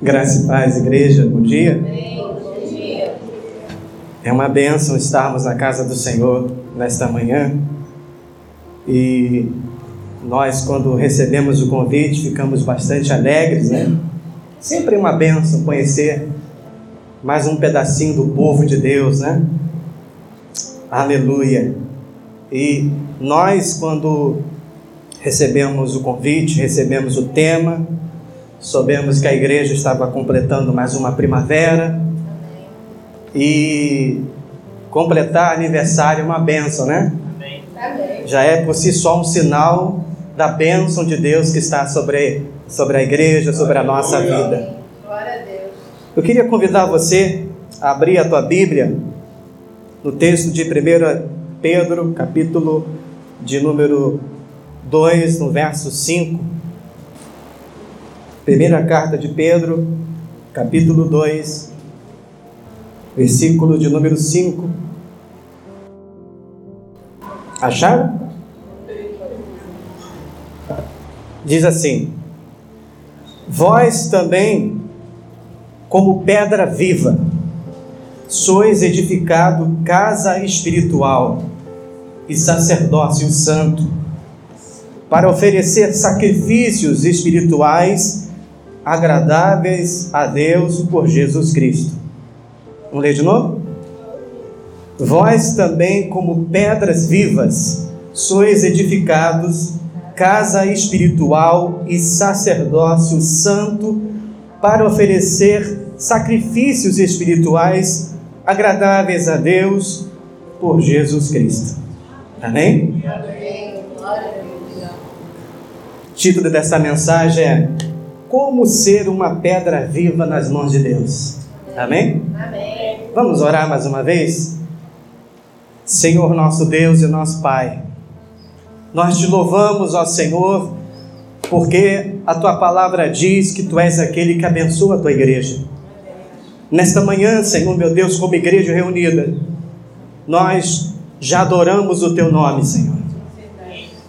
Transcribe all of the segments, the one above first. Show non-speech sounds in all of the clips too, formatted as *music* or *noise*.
Graça e paz, igreja, bom dia. É uma bênção estarmos na casa do Senhor nesta manhã. E nós, quando recebemos o convite, ficamos bastante alegres, né? Sempre uma bênção conhecer mais um pedacinho do povo de Deus, né? Aleluia. E nós, quando recebemos o convite, recebemos o tema, soubemos que a igreja estava completando mais uma primavera e completar aniversário é uma benção, né? Já é por si só um sinal da bênção de Deus que está sobre, sobre a igreja, sobre a nossa vida. Eu queria convidar você a abrir a tua Bíblia no texto de 1 Pedro, capítulo de número 2, no verso 5. Primeira carta de Pedro, capítulo 2, versículo de número 5. Acharam? Diz assim: Vós também, como pedra viva, sois edificado casa espiritual e sacerdócio santo, para oferecer sacrifícios espirituais agradáveis a Deus por Jesus Cristo. Vamos ler de novo? Vós também, como pedras vivas, sois edificados, casa espiritual e sacerdócio santo, para oferecer sacrifícios espirituais agradáveis a Deus por Jesus Cristo. Amém? Amém. Título dessa mensagem é como ser uma pedra viva nas mãos de Deus. Amém? Amém. Vamos orar mais uma vez? Senhor nosso Deus e nosso Pai, nós te louvamos, ó Senhor, porque a tua palavra diz que tu és aquele que abençoa a tua igreja. Nesta manhã, Senhor meu Deus, como igreja reunida, nós já adoramos o teu nome, Senhor.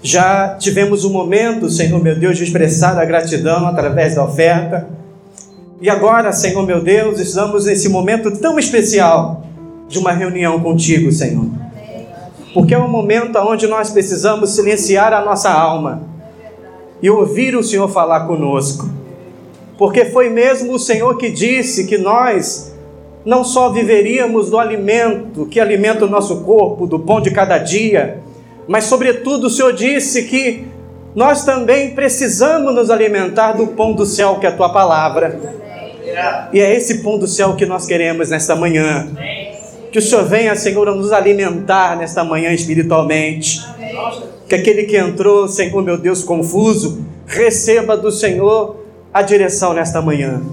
Já tivemos um momento, Senhor meu Deus, de expressar a gratidão através da oferta. E agora, Senhor meu Deus, estamos nesse momento tão especial de uma reunião contigo, Senhor. Porque é um momento onde nós precisamos silenciar a nossa alma e ouvir o Senhor falar conosco. Porque foi mesmo o Senhor que disse que nós não só viveríamos do alimento que alimenta o nosso corpo, do pão de cada dia, mas, sobretudo, o Senhor disse que nós também precisamos nos alimentar do pão do céu, que é a tua palavra. E é esse pão do céu que nós queremos nesta manhã. Que o Senhor venha, Senhor, a nos alimentar nesta manhã espiritualmente. Que aquele que entrou, Senhor, meu Deus, confuso, receba do Senhor a direção nesta manhã.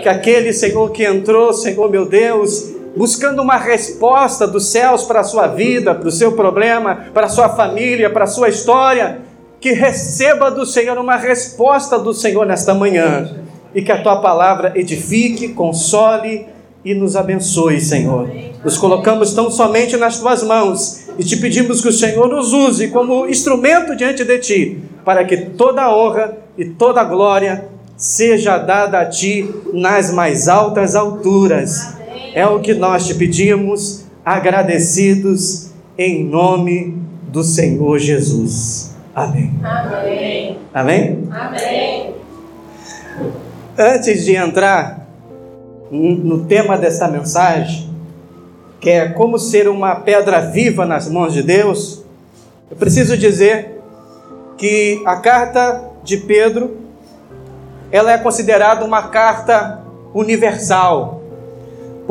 Que aquele, Senhor, que entrou, Senhor, meu Deus, buscando uma resposta dos céus para a sua vida, para o seu problema, para a sua família, para a sua história, que receba do Senhor uma resposta do Senhor nesta manhã. E que a tua palavra edifique, console e nos abençoe, Senhor. Nos colocamos tão somente nas tuas mãos e te pedimos que o Senhor nos use como instrumento diante de ti, para que toda a honra e toda a glória seja dada a ti nas mais altas alturas é o que nós te pedimos, agradecidos em nome do Senhor Jesus. Amém. Amém. Amém? Amém. Antes de entrar no tema desta mensagem, que é como ser uma pedra viva nas mãos de Deus, eu preciso dizer que a carta de Pedro ela é considerada uma carta universal.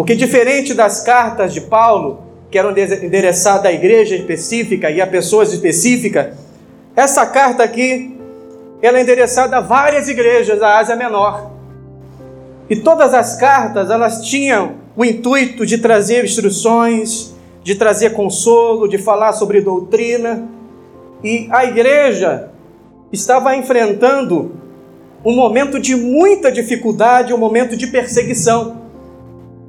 Porque, diferente das cartas de Paulo, que eram endereçadas à igreja específica e a pessoas específicas, essa carta aqui ela é endereçada a várias igrejas da Ásia Menor. E todas as cartas elas tinham o intuito de trazer instruções, de trazer consolo, de falar sobre doutrina. E a igreja estava enfrentando um momento de muita dificuldade, um momento de perseguição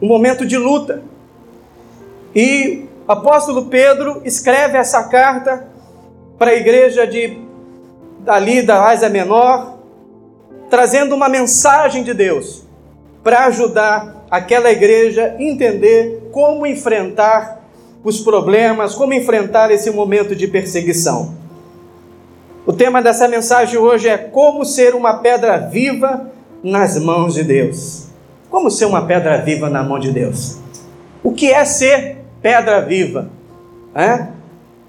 um momento de luta. E o apóstolo Pedro escreve essa carta para a igreja de ali da Ásia Menor, trazendo uma mensagem de Deus, para ajudar aquela igreja a entender como enfrentar os problemas, como enfrentar esse momento de perseguição. O tema dessa mensagem hoje é como ser uma pedra viva nas mãos de Deus. Como ser uma pedra viva na mão de Deus? O que é ser pedra viva? É,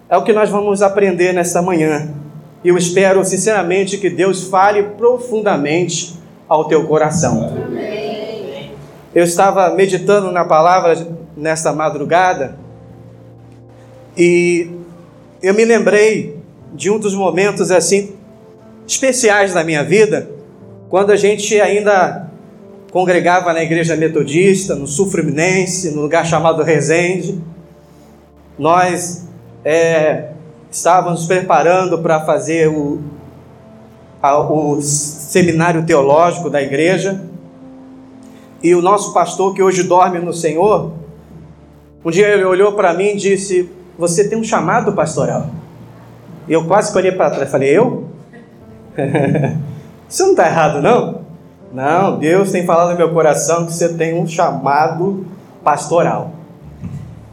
é o que nós vamos aprender nesta manhã. E eu espero sinceramente que Deus fale profundamente ao teu coração. Eu estava meditando na palavra nesta madrugada e eu me lembrei de um dos momentos assim especiais da minha vida, quando a gente ainda congregava na igreja metodista, no sul fluminense, no lugar chamado Resende. Nós é, estávamos preparando para fazer o, a, o seminário teológico da igreja. E o nosso pastor, que hoje dorme no Senhor, um dia ele olhou para mim e disse: Você tem um chamado pastoral. E eu quase olhei para trás e falei: Eu? *laughs* Isso não está errado, não? Não, Deus tem falado no meu coração que você tem um chamado pastoral.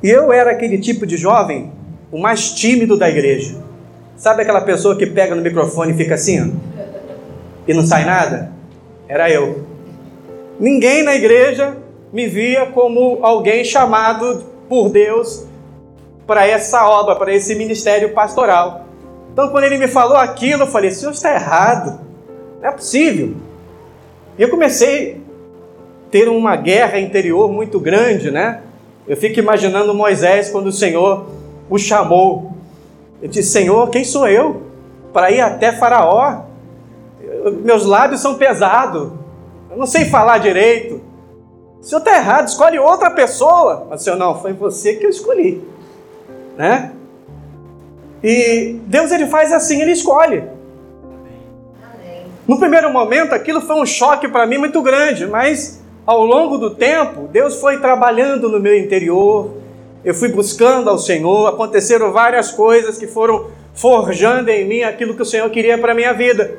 E eu era aquele tipo de jovem, o mais tímido da igreja. Sabe aquela pessoa que pega no microfone e fica assim, e não sai nada? Era eu. Ninguém na igreja me via como alguém chamado por Deus para essa obra, para esse ministério pastoral. Então, quando ele me falou aquilo, eu falei: Senhor, está errado. Não é possível. E eu comecei a ter uma guerra interior muito grande, né? Eu fico imaginando Moisés quando o Senhor o chamou. Ele disse: Senhor, quem sou eu para ir até Faraó? Meus lábios são pesados, eu não sei falar direito. O senhor está errado, escolhe outra pessoa. Mas o senhor, não, foi você que eu escolhi. Né? E Deus ele faz assim, ele escolhe. No primeiro momento, aquilo foi um choque para mim muito grande, mas ao longo do tempo, Deus foi trabalhando no meu interior, eu fui buscando ao Senhor, aconteceram várias coisas que foram forjando em mim aquilo que o Senhor queria para a minha vida.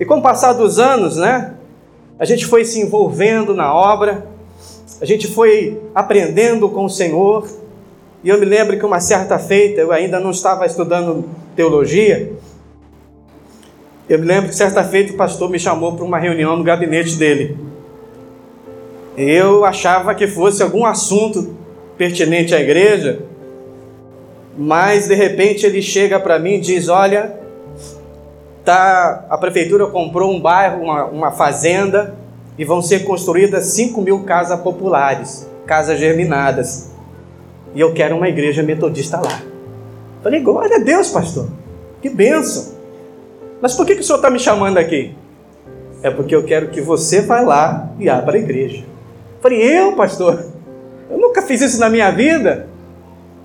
E com o passar dos anos, né, a gente foi se envolvendo na obra, a gente foi aprendendo com o Senhor, e eu me lembro que uma certa feita, eu ainda não estava estudando teologia, eu me lembro que certa feita o pastor me chamou para uma reunião no gabinete dele. Eu achava que fosse algum assunto pertinente à igreja, mas de repente ele chega para mim e diz: Olha, tá, a prefeitura comprou um bairro, uma, uma fazenda, e vão ser construídas 5 mil casas populares, casas germinadas. E eu quero uma igreja metodista lá. Falei, glória a Deus, pastor. Que bênção. Mas por que, que o senhor está me chamando aqui? É porque eu quero que você vá lá e abra a igreja. Falei, eu, pastor? Eu nunca fiz isso na minha vida.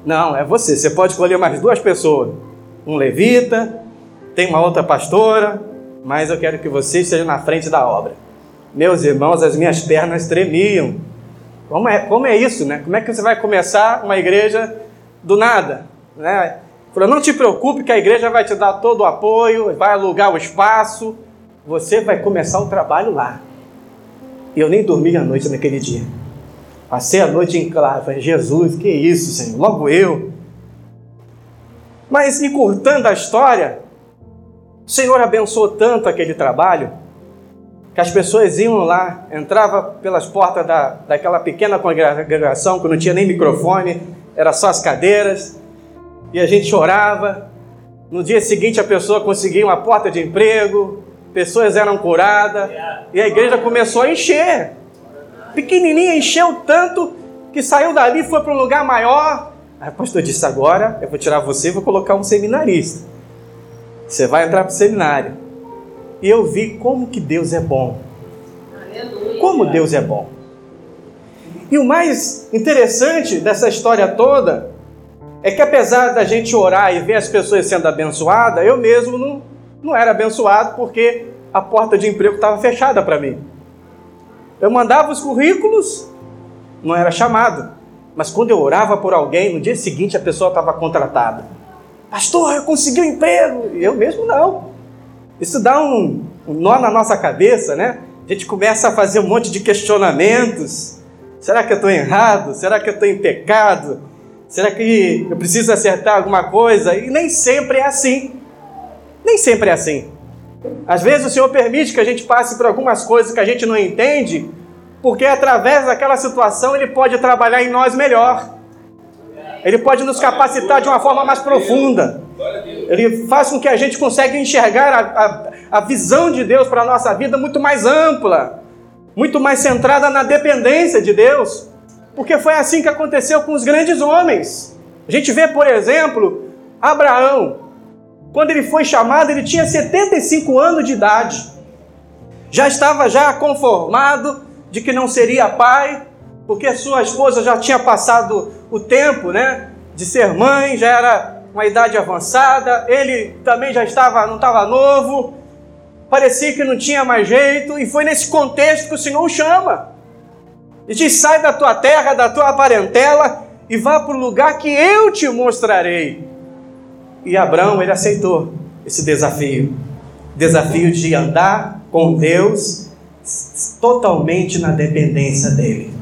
Não, é você. Você pode escolher mais duas pessoas. Um levita, tem uma outra pastora, mas eu quero que você esteja na frente da obra. Meus irmãos, as minhas pernas tremiam. Como é, como é isso, né? Como é que você vai começar uma igreja do nada? Né? Falou, não te preocupe que a igreja vai te dar todo o apoio, vai alugar o espaço, você vai começar o trabalho lá. E eu nem dormi a noite naquele dia. Passei a noite em claro, falei, Jesus, que isso, Senhor, logo eu. Mas encurtando a história, o Senhor abençoou tanto aquele trabalho, que as pessoas iam lá, entrava pelas portas da, daquela pequena congregação, que não tinha nem microfone, era só as cadeiras, e a gente chorava. No dia seguinte a pessoa conseguia uma porta de emprego, pessoas eram curadas e a igreja começou a encher. Pequenininha, encheu tanto que saiu dali e foi para um lugar maior. Aí o pastor disse: Agora eu vou tirar você e vou colocar um seminarista. Você vai entrar para o seminário. E eu vi como que Deus é bom. Como Deus é bom. E o mais interessante dessa história toda é que apesar da gente orar e ver as pessoas sendo abençoadas, eu mesmo não, não era abençoado porque a porta de emprego estava fechada para mim. Eu mandava os currículos, não era chamado. Mas quando eu orava por alguém, no dia seguinte a pessoa estava contratada. Pastor, eu consegui um emprego. Eu mesmo não. Isso dá um, um nó na nossa cabeça, né? a gente começa a fazer um monte de questionamentos. Será que eu estou errado? Será que eu estou em pecado? Será que eu preciso acertar alguma coisa? E nem sempre é assim. Nem sempre é assim. Às vezes o Senhor permite que a gente passe por algumas coisas que a gente não entende, porque através daquela situação Ele pode trabalhar em nós melhor. Ele pode nos capacitar de uma forma mais profunda. Ele faz com que a gente consiga enxergar a, a, a visão de Deus para a nossa vida muito mais ampla, muito mais centrada na dependência de Deus. Porque foi assim que aconteceu com os grandes homens. A gente vê, por exemplo, Abraão. Quando ele foi chamado, ele tinha 75 anos de idade. Já estava já conformado de que não seria pai, porque sua esposa já tinha passado o tempo, né, de ser mãe, já era uma idade avançada, ele também já estava, não estava novo, parecia que não tinha mais jeito, e foi nesse contexto que o Senhor o chama. E diz: sai da tua terra, da tua parentela, e vá para o lugar que eu te mostrarei. E Abraão, ele aceitou esse desafio desafio de andar com Deus totalmente na dependência dele.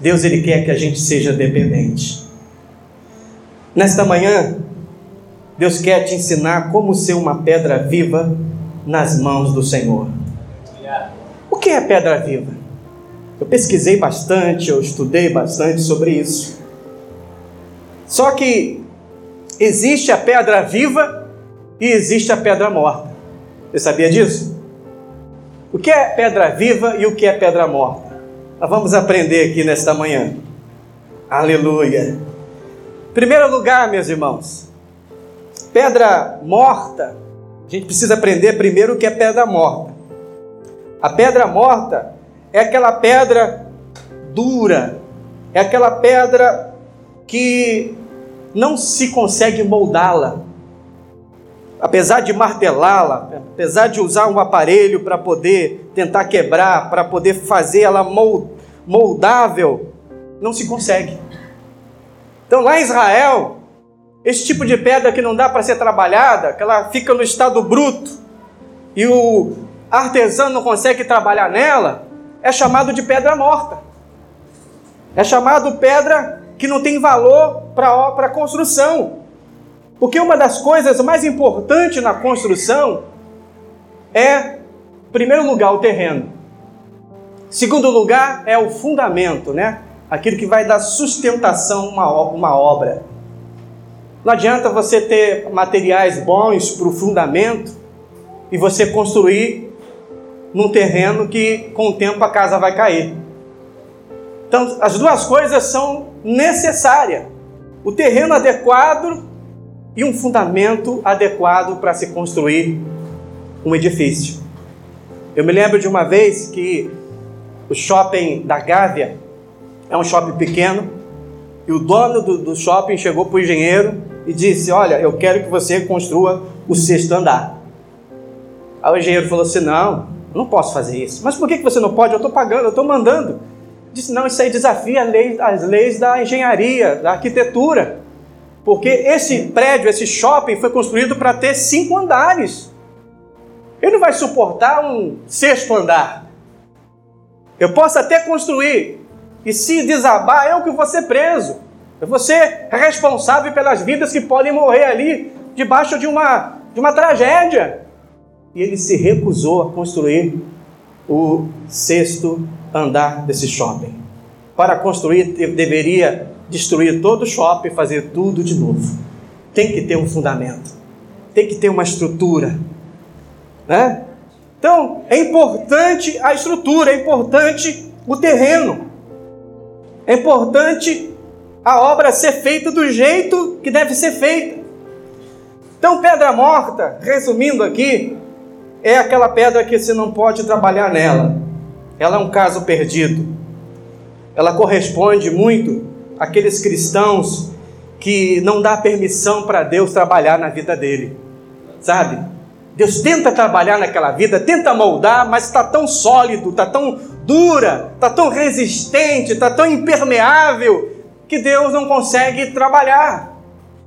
Deus ele quer que a gente seja dependente. Nesta manhã, Deus quer te ensinar como ser uma pedra viva nas mãos do Senhor. O que é pedra viva? Eu pesquisei bastante, eu estudei bastante sobre isso. Só que existe a pedra viva e existe a pedra morta. Você sabia disso? O que é pedra viva e o que é pedra morta? Nós vamos aprender aqui nesta manhã. Aleluia. Primeiro lugar, meus irmãos, pedra morta. A gente precisa aprender primeiro o que é pedra morta. A pedra morta é aquela pedra dura, é aquela pedra que não se consegue moldá-la. Apesar de martelá-la, apesar de usar um aparelho para poder tentar quebrar, para poder fazer ela moldável, não se consegue. Então lá em Israel, esse tipo de pedra que não dá para ser trabalhada, que ela fica no estado bruto e o artesão não consegue trabalhar nela, é chamado de pedra morta. É chamado pedra que não tem valor para a construção. Porque uma das coisas mais importantes na construção é, em primeiro lugar, o terreno. Segundo lugar é o fundamento, né? Aquilo que vai dar sustentação a uma, uma obra. Não adianta você ter materiais bons para o fundamento e você construir num terreno que com o tempo a casa vai cair. Então, as duas coisas são necessárias: o terreno adequado e um fundamento adequado para se construir um edifício. Eu me lembro de uma vez que o shopping da Gávea é um shopping pequeno e o dono do, do shopping chegou para o engenheiro e disse: Olha, eu quero que você construa o sexto andar. Aí o engenheiro falou assim: Não, não posso fazer isso. Mas por que você não pode? Eu estou pagando, eu estou mandando. Disse: Não, isso aí desafia as leis da engenharia, da arquitetura. Porque esse prédio, esse shopping foi construído para ter cinco andares. Ele não vai suportar um sexto andar. Eu posso até construir, e se desabar, eu que vou ser preso. Eu vou ser responsável pelas vidas que podem morrer ali, debaixo de uma, de uma tragédia. E ele se recusou a construir o sexto andar desse shopping. Para construir, deveria destruir todo o shopping e fazer tudo de novo. Tem que ter um fundamento, tem que ter uma estrutura. Né? Então, é importante a estrutura, é importante o terreno, é importante a obra ser feita do jeito que deve ser feita. Então, pedra morta, resumindo aqui, é aquela pedra que você não pode trabalhar nela. Ela é um caso perdido. Ela corresponde muito àqueles cristãos que não dá permissão para Deus trabalhar na vida dele. Sabe? Deus tenta trabalhar naquela vida, tenta moldar, mas está tão sólido, está tão dura, está tão resistente, está tão impermeável, que Deus não consegue trabalhar.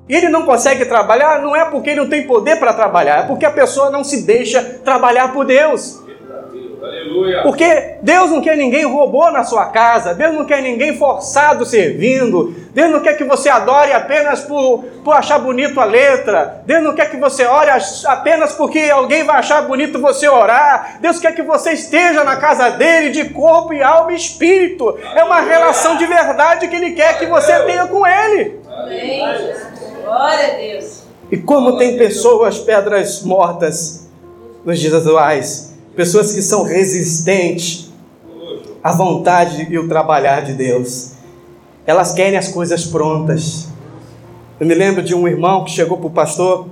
E ele não consegue trabalhar não é porque ele não tem poder para trabalhar, é porque a pessoa não se deixa trabalhar por Deus. Porque Deus não quer ninguém robô na sua casa, Deus não quer ninguém forçado servindo, Deus não quer que você adore apenas por, por achar bonito a letra, Deus não quer que você ore apenas porque alguém vai achar bonito você orar, Deus quer que você esteja na casa dele de corpo e alma e espírito. É uma relação de verdade que ele quer que você tenha com ele. Amém. Glória a Deus. E como tem pessoas pedras mortas nos dias atuais, pessoas que são resistentes à vontade e o trabalhar de Deus. Elas querem as coisas prontas. Eu me lembro de um irmão que chegou para o pastor,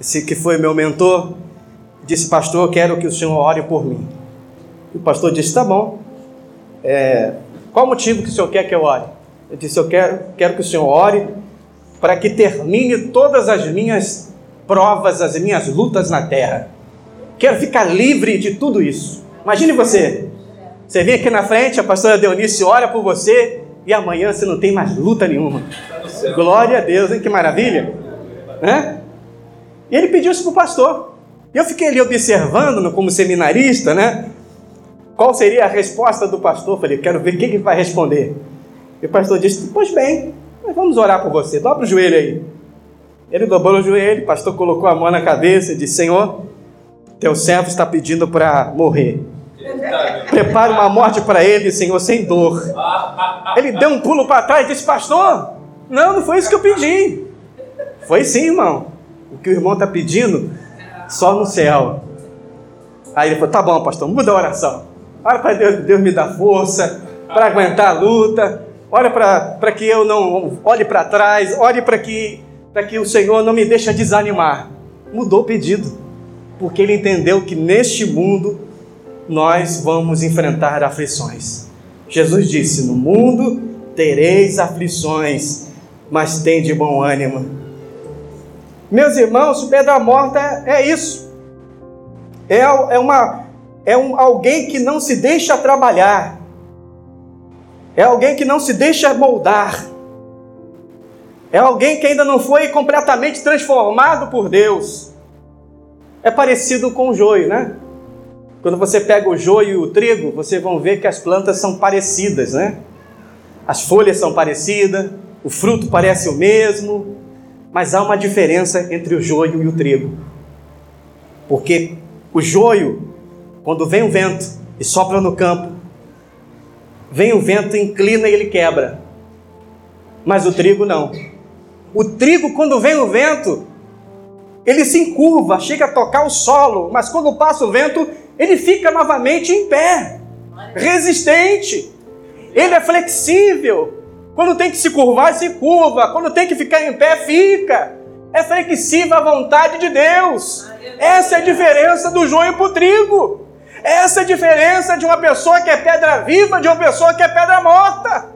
esse que foi meu mentor, disse: Pastor, quero que o senhor ore por mim. E o pastor disse: Tá bom. É, qual o motivo que o senhor quer que eu ore? Eu disse: Eu quero, quero que o senhor ore para que termine todas as minhas provas, as minhas lutas na terra. Quero ficar livre de tudo isso. Imagine você. Você vem aqui na frente, a pastora Deonice olha por você e amanhã você não tem mais luta nenhuma. Glória a Deus, hein? Que maravilha. Né? E ele pediu isso para o pastor. E eu fiquei ali observando, como seminarista, né? Qual seria a resposta do pastor? Falei, quero ver o que ele vai responder. E o pastor disse: Pois bem, vamos orar por você. Dobra o joelho aí. Ele dobrou o joelho, o pastor colocou a mão na cabeça e disse: Senhor, teu servo está pedindo para morrer. Prepare uma morte para ele, Senhor, sem dor. Ele deu um pulo para trás e disse: Pastor, não, não foi isso que eu pedi. Foi sim, irmão. O que o irmão está pedindo, só no céu. Aí ele falou: Tá bom, pastor, muda a oração. Olha para Deus, Deus me dar força para aguentar a luta. Olha para que eu não olhe para trás. Olhe para que, que o Senhor não me deixe desanimar. Mudou o pedido porque ele entendeu que neste mundo nós vamos enfrentar aflições. Jesus disse: No mundo tereis aflições, mas tem de bom ânimo. Meus irmãos, pedra morta é isso. É, é, uma, é um, alguém que não se deixa trabalhar. É alguém que não se deixa moldar. É alguém que ainda não foi completamente transformado por Deus. É parecido com o joio, né? Quando você pega o joio e o trigo, vocês vão ver que as plantas são parecidas, né? As folhas são parecidas, o fruto parece o mesmo, mas há uma diferença entre o joio e o trigo. Porque o joio, quando vem o vento e sopra no campo, vem o vento, inclina e ele quebra. Mas o trigo não. O trigo, quando vem o vento, ele se encurva, chega a tocar o solo, mas quando passa o vento, ele fica novamente em pé, resistente. Ele é flexível. Quando tem que se curvar, se curva. Quando tem que ficar em pé, fica. É flexível à vontade de Deus. Essa é a diferença do joio para o trigo. Essa é a diferença de uma pessoa que é pedra viva de uma pessoa que é pedra morta.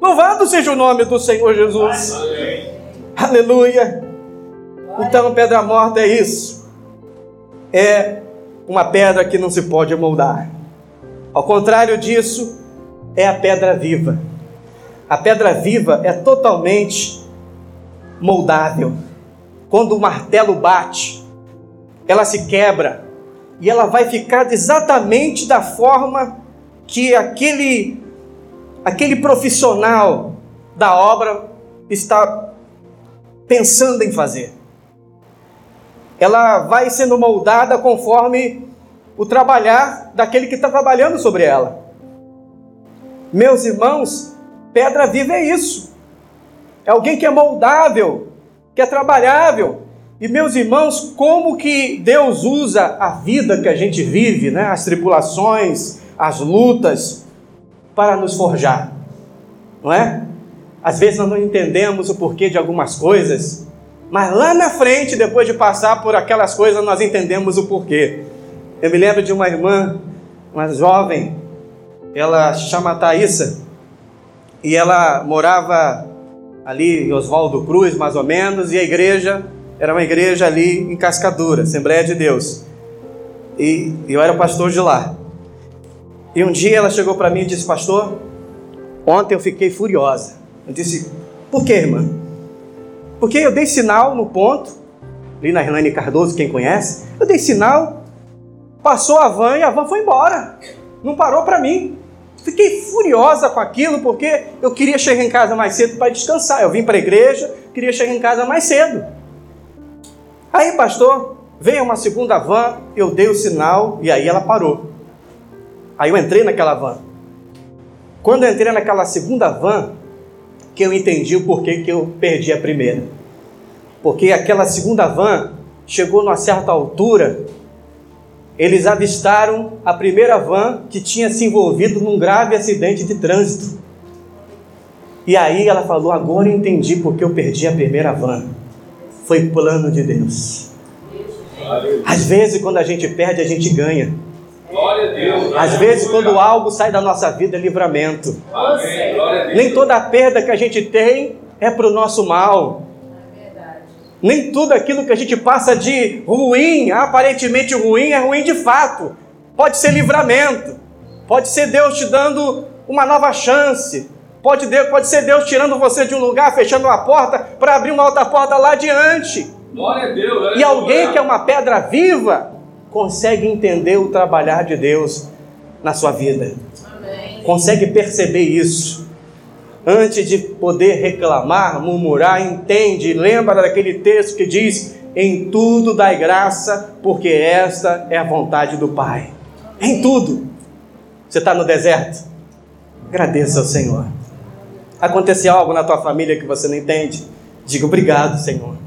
Louvado seja o nome do Senhor Jesus. Aleluia. Então, pedra morta é isso. É uma pedra que não se pode moldar. Ao contrário disso, é a pedra viva. A pedra viva é totalmente moldável. Quando o martelo bate, ela se quebra e ela vai ficar exatamente da forma que aquele aquele profissional da obra está pensando em fazer ela vai sendo moldada conforme o trabalhar daquele que está trabalhando sobre ela. Meus irmãos, pedra viva é isso. É alguém que é moldável, que é trabalhável. E meus irmãos, como que Deus usa a vida que a gente vive, né? as tribulações, as lutas, para nos forjar, não é? Às vezes nós não entendemos o porquê de algumas coisas, mas lá na frente, depois de passar por aquelas coisas, nós entendemos o porquê. Eu me lembro de uma irmã, uma jovem, ela chama Thaísa, e ela morava ali em Oswaldo Cruz, mais ou menos, e a igreja era uma igreja ali em Cascadura, Assembleia de Deus. E eu era pastor de lá. E um dia ela chegou para mim e disse: Pastor, ontem eu fiquei furiosa. Eu disse: Por que, irmã? Porque eu dei sinal no ponto, ali na Relane Cardoso, quem conhece, eu dei sinal Passou a van e a van foi embora. Não parou para mim. Fiquei furiosa com aquilo porque eu queria chegar em casa mais cedo para descansar. Eu vim para a igreja, queria chegar em casa mais cedo. Aí, pastor, veio uma segunda van, eu dei o sinal e aí ela parou. Aí eu entrei naquela van. Quando eu entrei naquela segunda van, que eu entendi o porquê que eu perdi a primeira. Porque aquela segunda van chegou numa certa altura, eles avistaram a primeira van que tinha se envolvido num grave acidente de trânsito. E aí ela falou: Agora eu entendi porque eu perdi a primeira van. Foi plano de Deus. Às vezes, quando a gente perde, a gente ganha. Às vezes, quando algo sai da nossa vida, é livramento. Nem toda perda que a gente tem é para o nosso mal. Nem tudo aquilo que a gente passa de ruim, aparentemente ruim, é ruim de fato. Pode ser livramento. Pode ser Deus te dando uma nova chance. Pode, pode ser Deus tirando você de um lugar, fechando uma porta, para abrir uma outra porta lá adiante. Glória a Deus. Glória e alguém que é uma pedra viva consegue entender o trabalhar de Deus na sua vida. Amém. Consegue perceber isso. Antes de poder reclamar, murmurar, entende, lembra daquele texto que diz: Em tudo dai graça, porque esta é a vontade do Pai. Em tudo. Você está no deserto? Agradeça ao Senhor. Aconteceu algo na tua família que você não entende? Diga obrigado, Senhor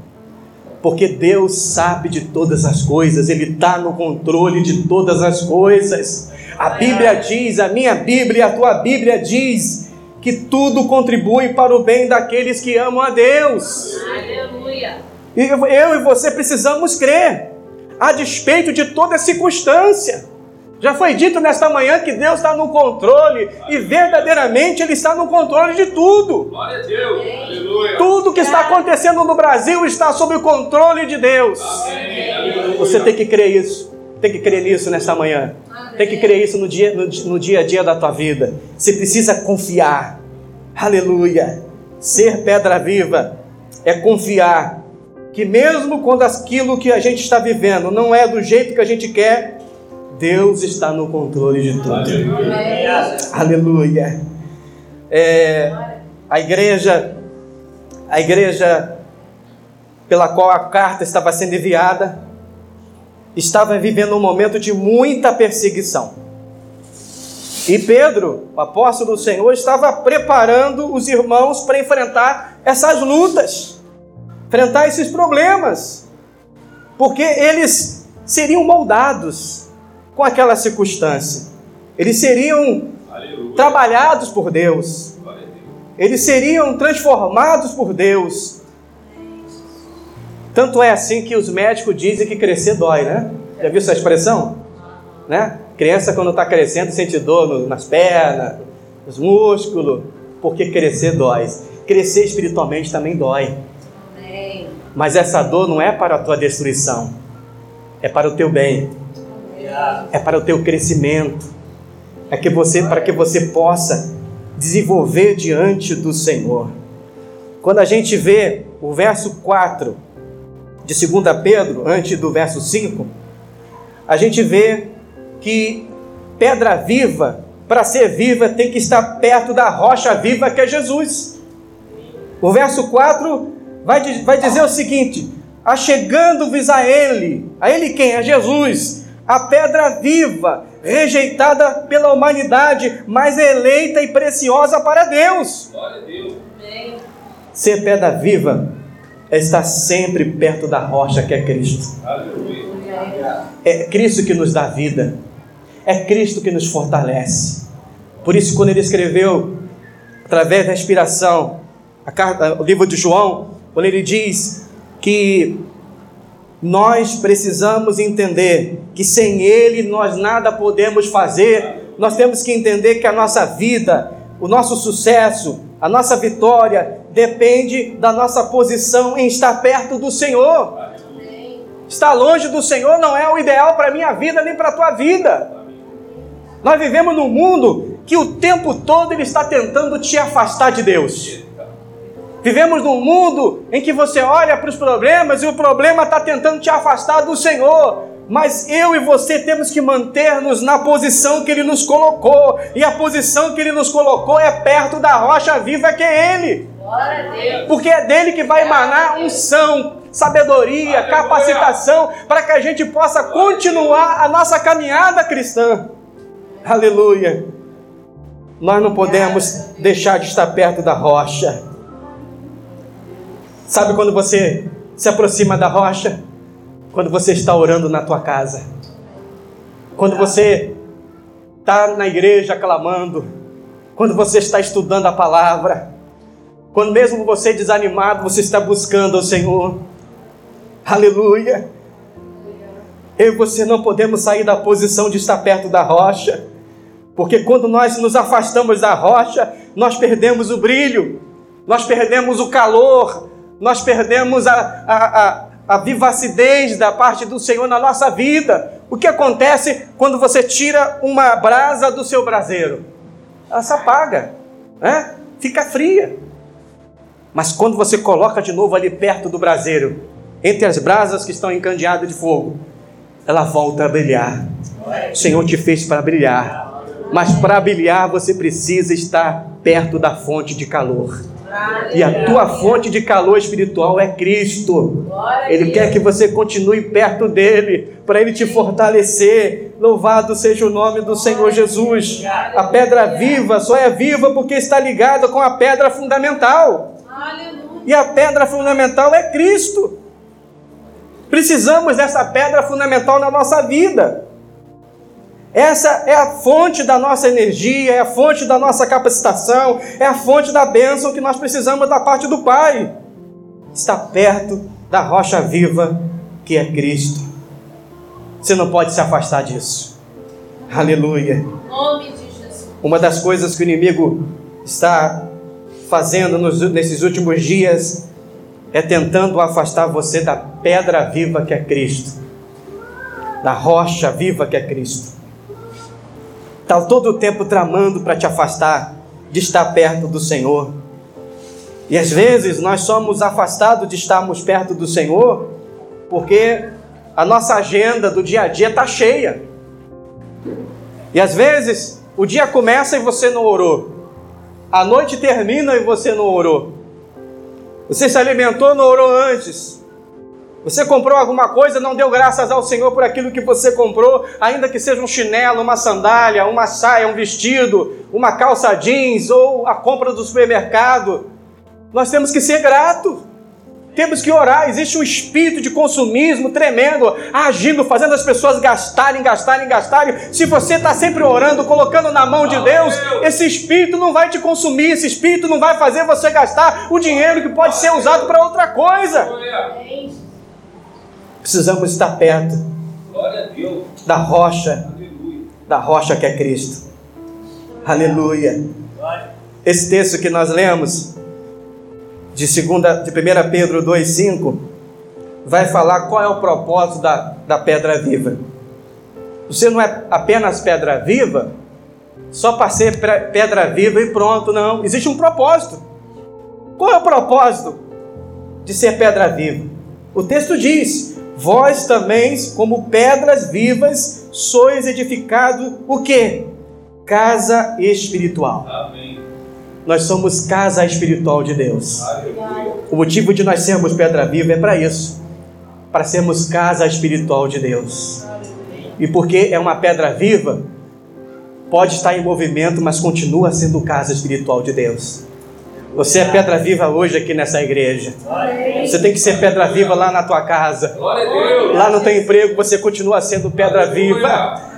porque Deus sabe de todas as coisas, Ele está no controle de todas as coisas. A Bíblia diz, a minha Bíblia, a tua Bíblia diz, que tudo contribui para o bem daqueles que amam a Deus. Aleluia. E eu e você precisamos crer, a despeito de toda circunstância. Já foi dito nesta manhã que Deus está no controle e verdadeiramente Ele está no controle de tudo. Glória a Deus. Aleluia. Tudo que está acontecendo no Brasil está sob o controle de Deus. Amém. Você tem que crer isso. Tem que crer nisso nesta manhã. Tem que crer isso no dia, no, no dia a dia da tua vida. Você precisa confiar. Aleluia. Ser pedra viva é confiar que mesmo quando aquilo que a gente está vivendo não é do jeito que a gente quer, Deus está no controle de tudo. Aleluia. Aleluia. É, a igreja, a igreja pela qual a carta estava sendo enviada, estava vivendo um momento de muita perseguição. E Pedro, o apóstolo do Senhor, estava preparando os irmãos para enfrentar essas lutas, enfrentar esses problemas, porque eles seriam moldados com aquela circunstância. Eles seriam Aleluia. trabalhados por Deus. Eles seriam transformados por Deus. Tanto é assim que os médicos dizem que crescer dói, né? Já viu essa expressão? Né? Criança quando está crescendo sente dor no, nas pernas, nos músculos, porque crescer dói. Crescer espiritualmente também dói. Mas essa dor não é para a tua destruição, é para o teu bem é para o teu crescimento, é que você para que você possa desenvolver diante do Senhor. Quando a gente vê o verso 4 de 2 Pedro, antes do verso 5, a gente vê que pedra viva, para ser viva, tem que estar perto da rocha viva que é Jesus. O verso 4 vai, vai dizer o seguinte: Achegando-vos a Ele, a Ele quem? A Jesus, a pedra viva, rejeitada pela humanidade, mas eleita e preciosa para Deus. Glória a Deus. Ser pedra viva é estar sempre perto da rocha que é Cristo. É Cristo que nos dá vida. É Cristo que nos fortalece. Por isso, quando ele escreveu, através da inspiração, a carta, o livro de João, quando ele diz que nós precisamos entender que sem Ele nós nada podemos fazer. Nós temos que entender que a nossa vida, o nosso sucesso, a nossa vitória depende da nossa posição em estar perto do Senhor. Estar longe do Senhor não é o ideal para a minha vida nem para a tua vida. Nós vivemos num mundo que o tempo todo ele está tentando te afastar de Deus. Vivemos num mundo em que você olha para os problemas e o problema está tentando te afastar do Senhor. mas eu e você temos que manter-nos na posição que Ele nos colocou, e a posição que Ele nos colocou é perto da rocha viva que é Ele. Porque é dele que vai emanar unção, sabedoria, capacitação, para que a gente possa continuar a nossa caminhada cristã. Aleluia. Nós não podemos deixar de estar perto da rocha. Sabe quando você se aproxima da rocha? Quando você está orando na tua casa. Quando você está na igreja clamando. Quando você está estudando a palavra. Quando mesmo você desanimado, você está buscando o Senhor. Aleluia. Eu e você não podemos sair da posição de estar perto da rocha. Porque quando nós nos afastamos da rocha, nós perdemos o brilho, nós perdemos o calor, nós perdemos a, a, a, a da parte do Senhor na nossa vida. O que acontece quando você tira uma brasa do seu braseiro? Ela se apaga, né? fica fria. Mas quando você coloca de novo ali perto do braseiro, entre as brasas que estão encandeadas de fogo, ela volta a brilhar. O Senhor te fez para brilhar, mas para brilhar você precisa estar perto da fonte de calor. E a tua fonte de calor espiritual é Cristo. Ele quer que você continue perto dele, para ele te fortalecer. Louvado seja o nome do Senhor Jesus. A pedra viva só é viva porque está ligada com a pedra fundamental. E a pedra fundamental é Cristo. Precisamos dessa pedra fundamental na nossa vida. Essa é a fonte da nossa energia, é a fonte da nossa capacitação, é a fonte da bênção que nós precisamos da parte do Pai. Está perto da rocha viva que é Cristo. Você não pode se afastar disso. Aleluia. Uma das coisas que o inimigo está fazendo nos, nesses últimos dias é tentando afastar você da pedra viva que é Cristo, da rocha viva que é Cristo. Está todo o tempo tramando para te afastar de estar perto do Senhor. E às vezes nós somos afastados de estarmos perto do Senhor porque a nossa agenda do dia a dia está cheia. E às vezes o dia começa e você não orou. A noite termina e você não orou. Você se alimentou, não orou antes. Você comprou alguma coisa, não deu graças ao Senhor por aquilo que você comprou, ainda que seja um chinelo, uma sandália, uma saia, um vestido, uma calça jeans ou a compra do supermercado. Nós temos que ser gratos. Temos que orar. Existe um espírito de consumismo tremendo, agindo, fazendo as pessoas gastarem, gastarem, gastarem. Se você está sempre orando, colocando na mão de Deus, esse espírito não vai te consumir, esse espírito não vai fazer você gastar o dinheiro que pode ser usado para outra coisa. Precisamos estar perto da rocha, da rocha que é Cristo. Aleluia. Esse texto que nós lemos de, segunda, de 1 Pedro 2,5, vai falar qual é o propósito da, da pedra viva. Você não é apenas pedra viva, só para ser pedra viva e pronto, não. Existe um propósito. Qual é o propósito de ser pedra viva? O texto diz: Vós também, como pedras vivas, sois edificado o que? Casa espiritual. Amém nós somos casa espiritual de Deus. O motivo de nós sermos pedra viva é para isso para sermos casa espiritual de Deus. E porque é uma pedra viva, pode estar em movimento, mas continua sendo casa espiritual de Deus. Você é pedra viva hoje aqui nessa igreja. Você tem que ser pedra viva lá na tua casa. Lá no teu emprego, você continua sendo pedra viva.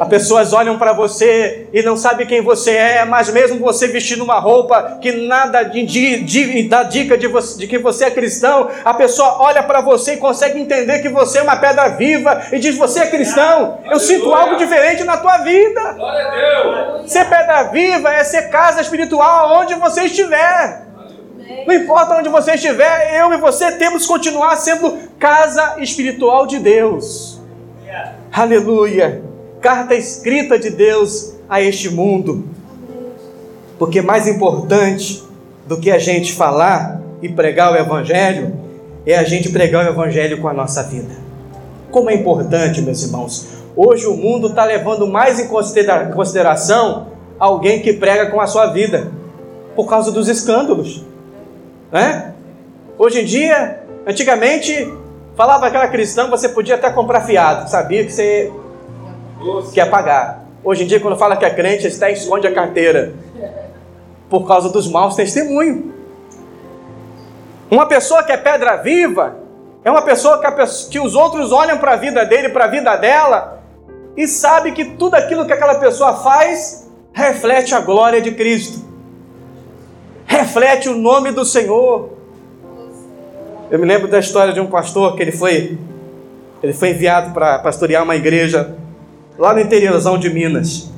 As pessoas olham para você e não sabem quem você é, mas mesmo você vestindo uma roupa que nada de, de, de, dá dica de, você, de que você é cristão, a pessoa olha para você e consegue entender que você é uma pedra viva e diz: Você é cristão, eu sinto algo diferente na tua vida. Ser pedra viva é ser casa espiritual onde você estiver. Não importa onde você estiver, eu e você temos que continuar sendo casa espiritual de Deus. Aleluia carta escrita de Deus a este mundo. Porque mais importante do que a gente falar e pregar o Evangelho é a gente pregar o Evangelho com a nossa vida. Como é importante, meus irmãos. Hoje o mundo está levando mais em consideração alguém que prega com a sua vida, por causa dos escândalos. Né? Hoje em dia, antigamente, falava aquela cristã, você podia até comprar fiado, sabia que você quer pagar. Hoje em dia, quando fala que é crente, até esconde a carteira, por causa dos maus testemunhos. Uma pessoa que é pedra viva, é uma pessoa que, pessoa, que os outros olham para a vida dele, para a vida dela, e sabe que tudo aquilo que aquela pessoa faz reflete a glória de Cristo, reflete o nome do Senhor. Eu me lembro da história de um pastor que ele foi, ele foi enviado para pastorear uma igreja lá no interiorzão de Minas.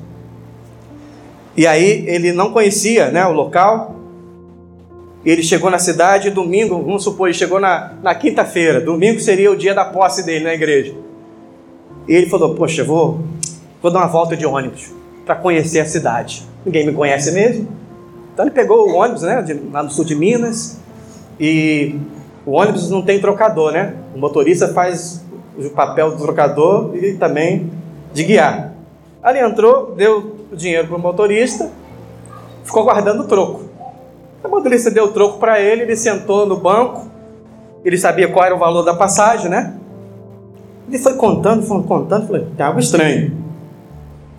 E aí ele não conhecia né, o local. Ele chegou na cidade domingo, vamos supor, ele chegou na, na quinta-feira. Domingo seria o dia da posse dele na igreja. E ele falou: Poxa, vou, vou dar uma volta de ônibus para conhecer a cidade. Ninguém me conhece mesmo. Então ele pegou o ônibus, né, de, lá no sul de Minas, e o ônibus não tem trocador, né? O motorista faz o papel do trocador e também de guiar. Ali entrou, deu o dinheiro para o motorista, ficou guardando o troco. O motorista deu o troco para ele, ele sentou no banco, ele sabia qual era o valor da passagem, né? Ele foi contando, foi contando, falou, tem algo estranho.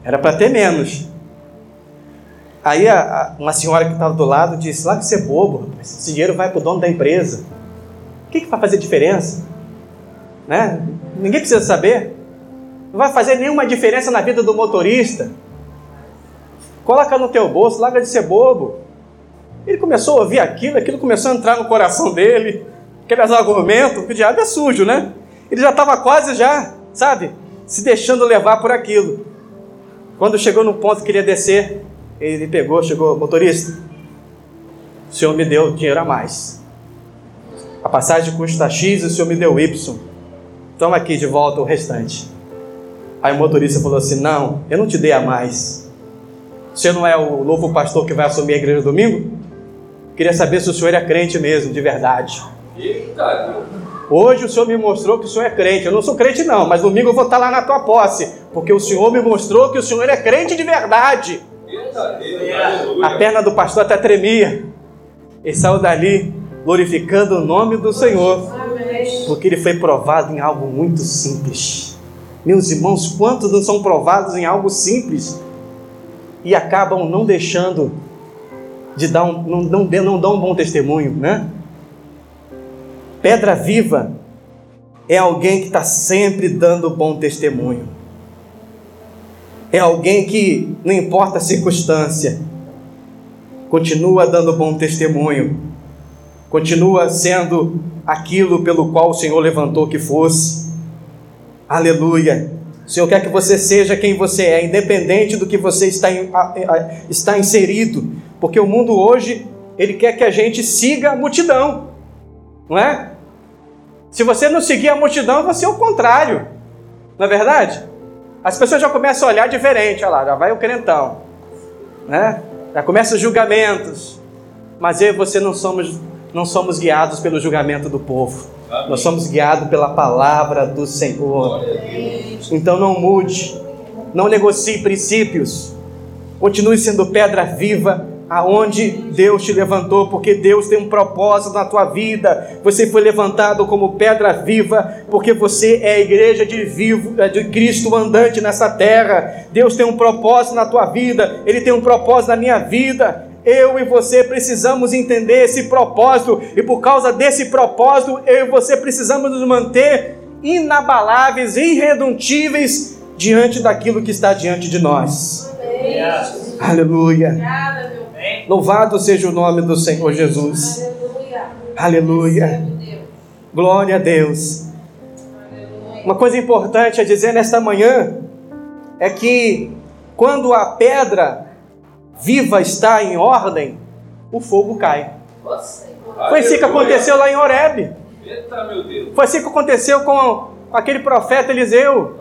Era para ter menos. Aí a, a, uma senhora que estava do lado disse, lá que você é bobo, esse dinheiro vai para o dono da empresa. O que, que vai fazer diferença? Né? Ninguém precisa saber. Não vai fazer nenhuma diferença na vida do motorista. Coloca no teu bolso, larga de ser bobo. Ele começou a ouvir aquilo, aquilo começou a entrar no coração dele. Aqueles argumentos, que o diabo é sujo, né? Ele já estava quase já, sabe, se deixando levar por aquilo. Quando chegou no ponto que queria descer, ele pegou, chegou, motorista, o senhor me deu dinheiro a mais. A passagem custa X e o senhor me deu Y. Toma aqui de volta o restante. Aí o motorista falou assim: Não, eu não te dei a mais. Você não é o novo pastor que vai assumir a igreja domingo? Queria saber se o senhor é crente mesmo, de verdade. Eita, Hoje o Senhor me mostrou que o Senhor é crente. Eu não sou crente, não, mas domingo eu vou estar lá na tua posse, porque o Senhor me mostrou que o Senhor é crente de verdade. A perna do pastor até tremia. Ele saiu dali glorificando o nome do Senhor, porque ele foi provado em algo muito simples. Meus irmãos, quantos não são provados em algo simples e acabam não deixando de dar um, não, não, não dão um bom testemunho, né? Pedra viva é alguém que está sempre dando bom testemunho. É alguém que, não importa a circunstância, continua dando bom testemunho, continua sendo aquilo pelo qual o Senhor levantou que fosse. Aleluia. O Senhor quer que você seja quem você é, independente do que você está, está inserido, porque o mundo hoje, ele quer que a gente siga a multidão, não é? Se você não seguir a multidão, você é o contrário. Não é verdade? As pessoas já começam a olhar diferente, olha lá, já vai o crentão. Né? Já começam os julgamentos. Mas eu e você não somos, não somos guiados pelo julgamento do povo. Nós somos guiados pela palavra do Senhor. Então não mude, não negocie princípios. Continue sendo pedra viva aonde Deus te levantou, porque Deus tem um propósito na tua vida. Você foi levantado como pedra viva, porque você é a igreja de vivo, é de Cristo andante nessa terra. Deus tem um propósito na tua vida, ele tem um propósito na minha vida. Eu e você precisamos entender esse propósito, e por causa desse propósito, eu e você precisamos nos manter inabaláveis, irredutíveis diante daquilo que está diante de nós. Aleluia. Aleluia. Louvado seja o nome do Senhor Jesus. Aleluia. Aleluia. Glória a Deus. Uma coisa importante a dizer nesta manhã é que quando a pedra viva está em ordem, o fogo cai. Foi assim que aconteceu lá em Horeb. Foi assim que aconteceu com aquele profeta Eliseu.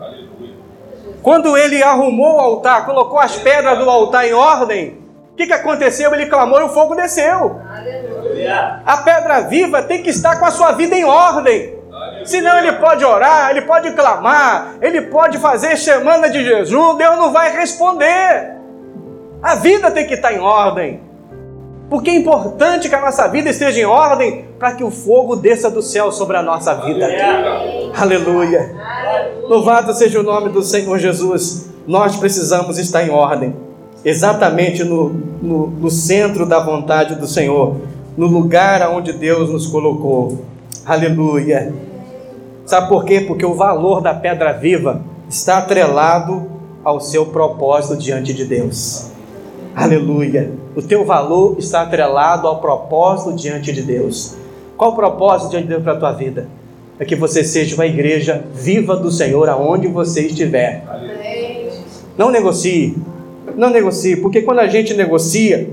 Quando ele arrumou o altar, colocou as pedras do altar em ordem, o que, que aconteceu? Ele clamou e o fogo desceu. A pedra viva tem que estar com a sua vida em ordem. Senão ele pode orar, ele pode clamar, ele pode fazer semana de jejum, Deus não vai responder. A vida tem que estar em ordem. Porque é importante que a nossa vida esteja em ordem para que o fogo desça do céu sobre a nossa vida. Aleluia. Louvado seja o nome do Senhor Jesus. Nós precisamos estar em ordem, exatamente no, no, no centro da vontade do Senhor, no lugar aonde Deus nos colocou. Aleluia. Sabe por quê? Porque o valor da pedra viva está atrelado ao seu propósito diante de Deus. Aleluia. O teu valor está atrelado ao propósito diante de Deus. Qual o propósito diante de Deus para a tua vida? É que você seja uma igreja viva do Senhor aonde você estiver. Não negocie. Não negocie, porque quando a gente negocia,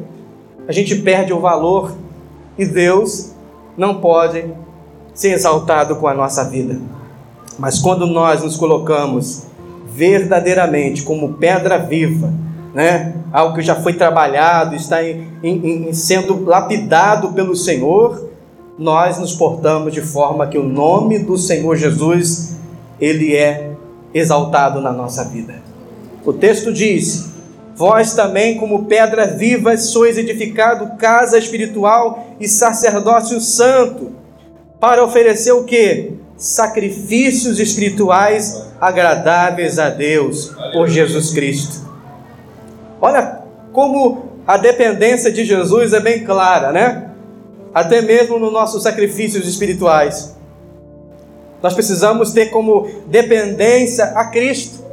a gente perde o valor e Deus não pode ser exaltado com a nossa vida. Mas quando nós nos colocamos verdadeiramente como pedra viva, né? algo que já foi trabalhado, está em, em, em sendo lapidado pelo Senhor, nós nos portamos de forma que o nome do Senhor Jesus ele é exaltado na nossa vida. O texto diz: Vós também, como pedras vivas, sois edificado casa espiritual e sacerdócio santo, para oferecer o que? Sacrifícios espirituais agradáveis a Deus por Jesus Cristo. Olha como a dependência de Jesus é bem clara, né? Até mesmo nos nossos sacrifícios espirituais. Nós precisamos ter como dependência a Cristo.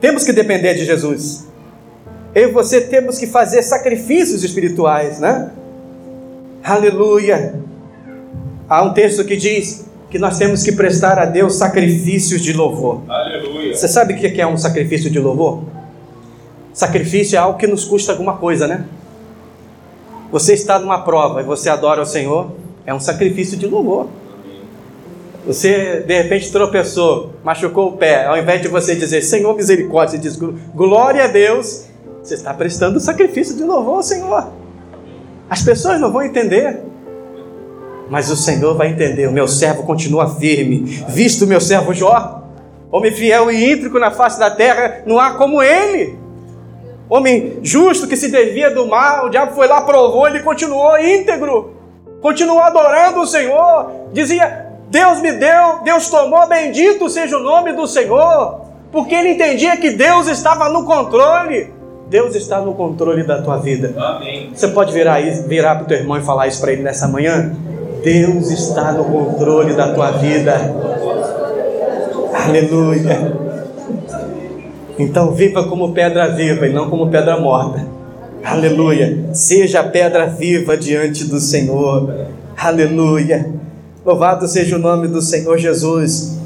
Temos que depender de Jesus. Eu e você temos que fazer sacrifícios espirituais, né? Aleluia. Há um texto que diz que nós temos que prestar a Deus sacrifícios de louvor. Aleluia. Você sabe o que é um sacrifício de louvor? Sacrifício é algo que nos custa alguma coisa, né? Você está numa prova e você adora o Senhor, é um sacrifício de louvor. Você de repente tropeçou, machucou o pé, ao invés de você dizer Senhor misericórdia, você diz glória a Deus, você está prestando sacrifício de louvor ao Senhor. As pessoas não vão entender, mas o Senhor vai entender. O meu servo continua firme, visto o meu servo Jó, homem fiel e íntegro na face da terra, não há como ele homem justo que se devia do mal, o diabo foi lá, provou, ele continuou íntegro, continuou adorando o Senhor, dizia: Deus me deu, Deus tomou, bendito seja o nome do Senhor, porque ele entendia que Deus estava no controle. Deus está no controle da tua vida. Amém. Você pode virar, virar para o teu irmão e falar isso para ele nessa manhã? Deus está no controle da tua vida. Aleluia. Então viva como pedra viva e não como pedra morta. Aleluia. Seja pedra viva diante do Senhor. Aleluia. Louvado seja o nome do Senhor Jesus.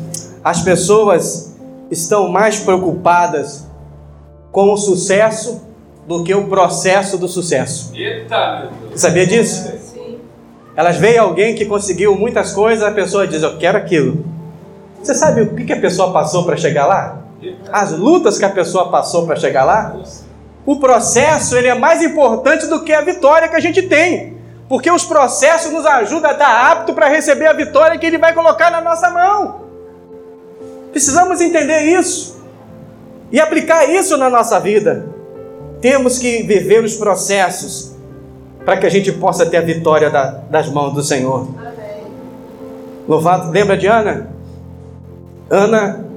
As pessoas estão mais preocupadas com o sucesso do que o processo do sucesso. Sabia disso? Elas veem alguém que conseguiu muitas coisas, a pessoa diz: Eu quero aquilo. Você sabe o que a pessoa passou para chegar lá? As lutas que a pessoa passou para chegar lá, o processo ele é mais importante do que a vitória que a gente tem. Porque os processos nos ajudam a dar apto para receber a vitória que ele vai colocar na nossa mão. Precisamos entender isso e aplicar isso na nossa vida. Temos que viver os processos para que a gente possa ter a vitória da, das mãos do Senhor. Louvado, lembra de Ana? Ana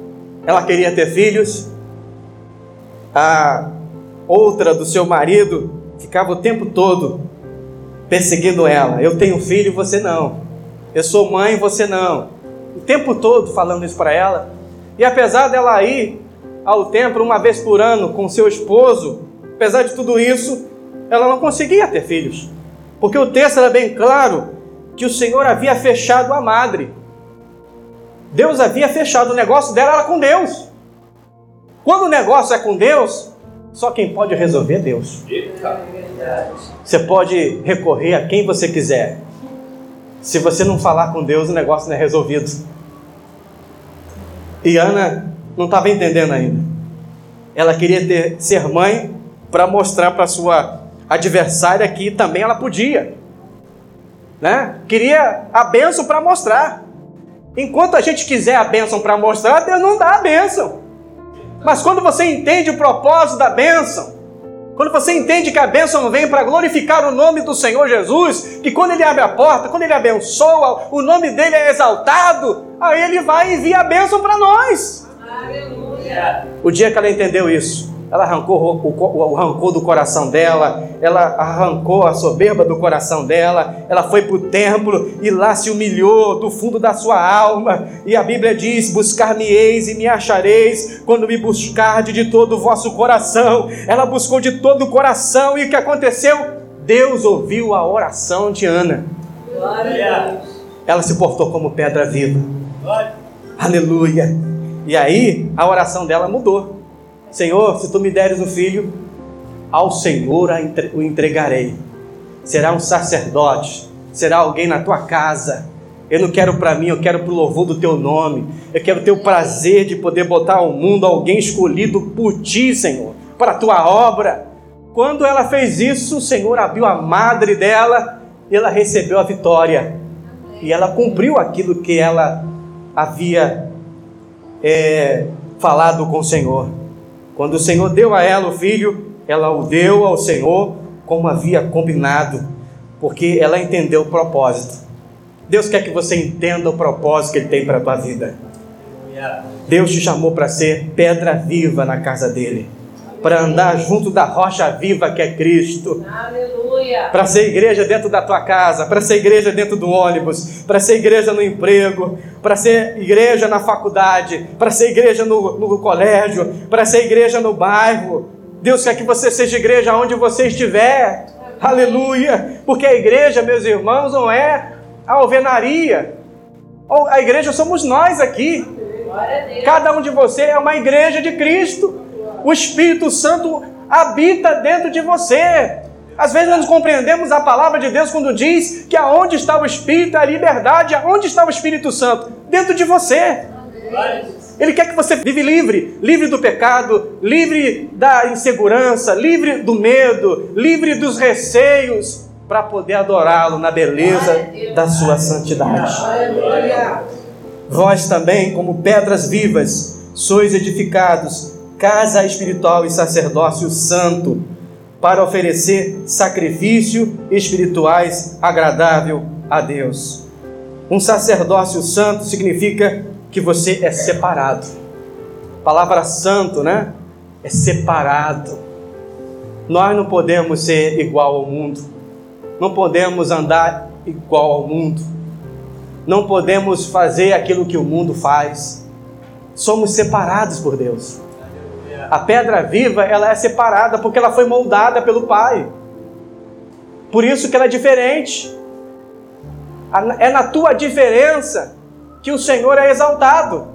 ela queria ter filhos. A outra do seu marido ficava o tempo todo perseguindo ela. Eu tenho filho, você não. Eu sou mãe, você não. O tempo todo falando isso para ela. E apesar dela ir ao templo uma vez por ano com seu esposo, apesar de tudo isso, ela não conseguia ter filhos. Porque o texto era bem claro que o Senhor havia fechado a madre. Deus havia fechado o negócio dela era com Deus. Quando o negócio é com Deus, só quem pode resolver é Deus. Você pode recorrer a quem você quiser. Se você não falar com Deus, o negócio não é resolvido. E Ana não estava entendendo ainda. Ela queria ter, ser mãe para mostrar para sua adversária que também ela podia. Né? Queria a benção para mostrar. Enquanto a gente quiser a bênção para mostrar, Deus não dá a bênção. Mas quando você entende o propósito da bênção, quando você entende que a bênção vem para glorificar o nome do Senhor Jesus, que quando Ele abre a porta, quando Ele abençoa, o nome dele é exaltado, aí Ele vai enviar a bênção para nós. Aleluia. O dia que ela entendeu isso, ela arrancou o, rancor do coração dela, ela arrancou a soberba do coração dela, ela foi para o templo e lá se humilhou do fundo da sua alma. E a Bíblia diz: Buscar-me-eis e me achareis quando me buscarde de todo o vosso coração. Ela buscou de todo o coração e o que aconteceu? Deus ouviu a oração de Ana. Ela se portou como pedra viva. Glória. Aleluia. E aí a oração dela mudou. Senhor, se tu me deres o filho, ao Senhor o entregarei. Será um sacerdote, será alguém na tua casa. Eu não quero para mim, eu quero para o louvor do teu nome. Eu quero ter o prazer de poder botar ao mundo alguém escolhido por ti, Senhor, para a tua obra. Quando ela fez isso, o Senhor abriu a madre dela e ela recebeu a vitória. E ela cumpriu aquilo que ela havia é, falado com o Senhor. Quando o Senhor deu a ela o filho, ela o deu ao Senhor como havia combinado, porque ela entendeu o propósito. Deus quer que você entenda o propósito que Ele tem para a tua vida. Deus te chamou para ser pedra viva na casa dele para andar junto da rocha viva que é Cristo. Aleluia. Para ser igreja dentro da tua casa, para ser igreja dentro do ônibus, para ser igreja no emprego, para ser igreja na faculdade, para ser igreja no, no colégio, para ser igreja no bairro. Deus quer que você seja igreja onde você estiver. Amém. Aleluia. Porque a igreja, meus irmãos, não é a alvenaria. A igreja somos nós aqui. Cada um de você é uma igreja de Cristo o Espírito Santo habita dentro de você. Às vezes nós compreendemos a palavra de Deus quando diz que aonde está o Espírito é a liberdade, aonde está o Espírito Santo? Dentro de você. Ele quer que você vive livre, livre do pecado, livre da insegurança, livre do medo, livre dos receios, para poder adorá-lo na beleza da sua santidade. Vós também, como pedras vivas, sois edificados casa espiritual e sacerdócio santo, para oferecer sacrifício espirituais agradável a Deus. Um sacerdócio santo significa que você é separado. A palavra santo, né? É separado. Nós não podemos ser igual ao mundo. Não podemos andar igual ao mundo. Não podemos fazer aquilo que o mundo faz. Somos separados por Deus. A pedra viva, ela é separada porque ela foi moldada pelo Pai. Por isso que ela é diferente. É na tua diferença que o Senhor é exaltado.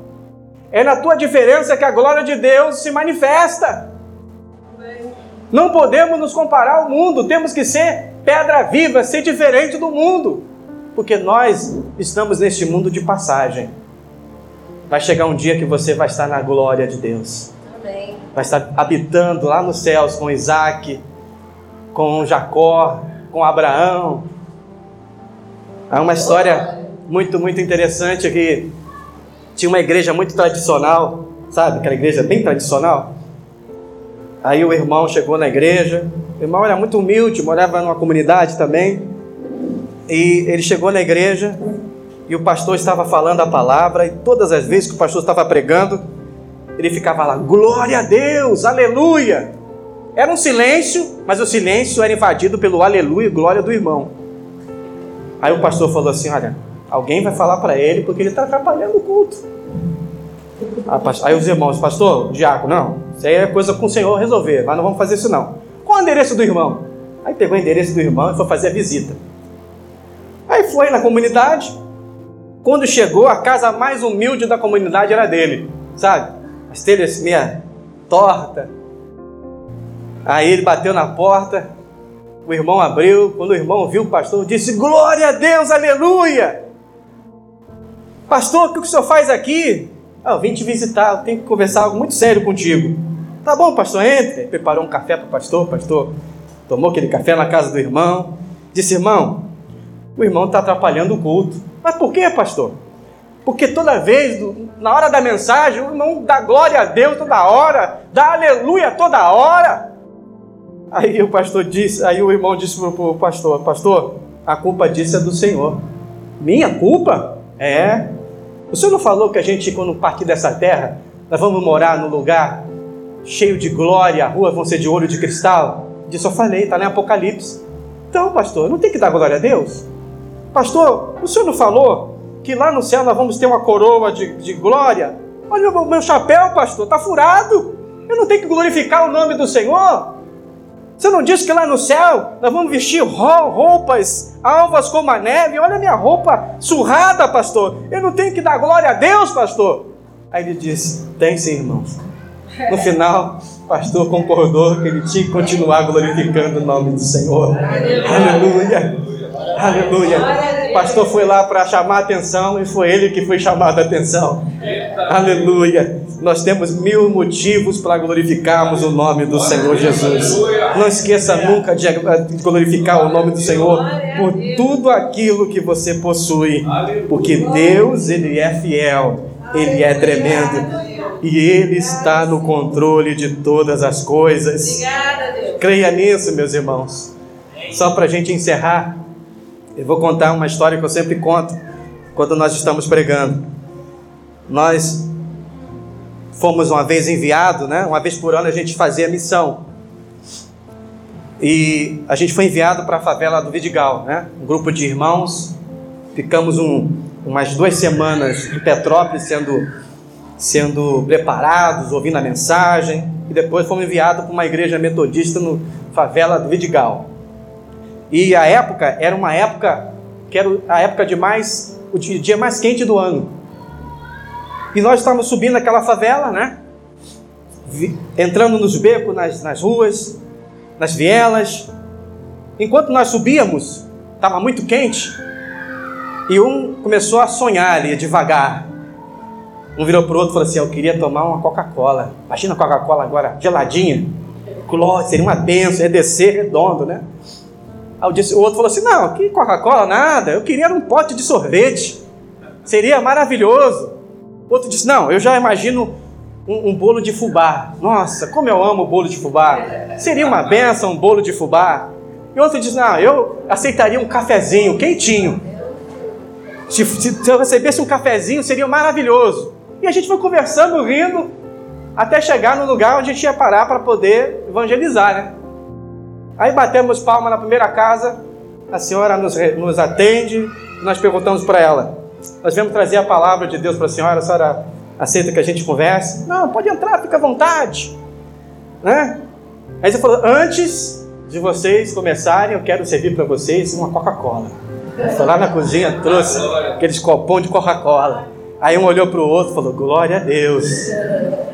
É na tua diferença que a glória de Deus se manifesta. Não podemos nos comparar ao mundo, temos que ser pedra viva, ser diferente do mundo, porque nós estamos neste mundo de passagem. Vai chegar um dia que você vai estar na glória de Deus vai estar habitando lá nos céus com Isaac, com Jacó, com Abraão. Há uma história muito, muito interessante que tinha uma igreja muito tradicional, sabe? Aquela igreja bem tradicional. Aí o irmão chegou na igreja, o irmão era muito humilde, morava numa comunidade também. E ele chegou na igreja e o pastor estava falando a palavra, e todas as vezes que o pastor estava pregando, ele ficava lá, glória a Deus, aleluia. Era um silêncio, mas o silêncio era invadido pelo aleluia e glória do irmão. Aí o pastor falou assim: Olha, alguém vai falar para ele porque ele está atrapalhando o culto. Aí os irmãos, pastor, diácono, não, isso aí é coisa com o Senhor resolver, mas não vamos fazer isso não. Qual o endereço do irmão? Aí pegou o endereço do irmão e foi fazer a visita. Aí foi na comunidade. Quando chegou, a casa mais humilde da comunidade era dele, sabe? As telhas meia torta. Aí ele bateu na porta, o irmão abriu, quando o irmão viu o pastor, disse: Glória a Deus, aleluia! Pastor, o que o senhor faz aqui? Ah, eu vim te visitar, eu tenho que conversar algo muito sério contigo. Tá bom, pastor, entre. Preparou um café para o pastor, pastor tomou aquele café na casa do irmão. Disse, irmão, o irmão está atrapalhando o culto. Mas por quê, pastor? Porque toda vez, na hora da mensagem, o irmão dá glória a Deus toda hora, dá aleluia toda hora. Aí o pastor disse, aí o irmão disse para o pastor, pastor, a culpa disso é do Senhor. Minha culpa? É. O senhor não falou que a gente, quando partir dessa terra, nós vamos morar num lugar cheio de glória, as ruas vão ser de ouro de cristal? Disso eu falei, está em Apocalipse. Então, pastor, não tem que dar glória a Deus? Pastor, o senhor não falou que lá no céu nós vamos ter uma coroa de, de glória? Olha o meu chapéu, pastor, está furado. Eu não tenho que glorificar o nome do Senhor? Você não disse que lá no céu nós vamos vestir roupas alvas como a neve? Olha a minha roupa surrada, pastor. Eu não tenho que dar glória a Deus, pastor. Aí ele disse: Tem sim, irmãos. No final, o pastor concordou que ele tinha que continuar glorificando o nome do Senhor. Aleluia. Aleluia. O pastor foi lá para chamar a atenção e foi ele que foi chamado a atenção. Aleluia. Nós temos mil motivos para glorificarmos o nome do Senhor Jesus. Não esqueça nunca de glorificar o nome do Senhor por tudo aquilo que você possui, porque Deus, Ele é fiel, Ele é tremendo e Ele está no controle de todas as coisas. Creia nisso, meus irmãos. Só para a gente encerrar, eu vou contar uma história que eu sempre conto quando nós estamos pregando. Nós fomos uma vez enviados, né? Uma vez por ano a gente fazia missão. E a gente foi enviado para a favela do Vidigal, né? Um grupo de irmãos. Ficamos um, umas duas semanas em Petrópolis sendo, sendo preparados, ouvindo a mensagem. E depois fomos enviados para uma igreja metodista no favela do Vidigal. E a época era uma época que era a época de mais o dia mais quente do ano. E nós estávamos subindo aquela favela, né? Entrando nos becos, nas, nas ruas, nas vielas. Enquanto nós subíamos, estava muito quente. E um começou a sonhar ali, devagar. Um virou para o outro e falou assim: Eu queria tomar uma Coca-Cola. Imagina a Coca-Cola agora, geladinha. Glória, seria uma benção, ia descer redondo, né? Aí o outro falou assim: Não, que Coca-Cola, nada. Eu queria um pote de sorvete. Seria maravilhoso. Outro disse: Não, eu já imagino um, um, bolo de fubá. Nossa, como eu amo o bolo de fubá. Seria uma benção um bolo de fubá. E outro disse: Não, eu aceitaria um cafezinho quentinho. Se, se, se eu recebesse um cafezinho, seria maravilhoso. E a gente foi conversando, rindo, até chegar no lugar onde a gente ia parar para poder evangelizar, né? Aí batemos palma na primeira casa, a senhora nos, nos atende, nós perguntamos para ela: nós viemos trazer a palavra de Deus para a senhora, a senhora aceita que a gente converse? Não, pode entrar, fica à vontade. Né? Aí você falou, antes de vocês começarem, eu quero servir para vocês uma Coca-Cola. Foi lá na cozinha, trouxe aqueles copões de Coca-Cola. Aí um olhou para o outro e falou, glória a Deus.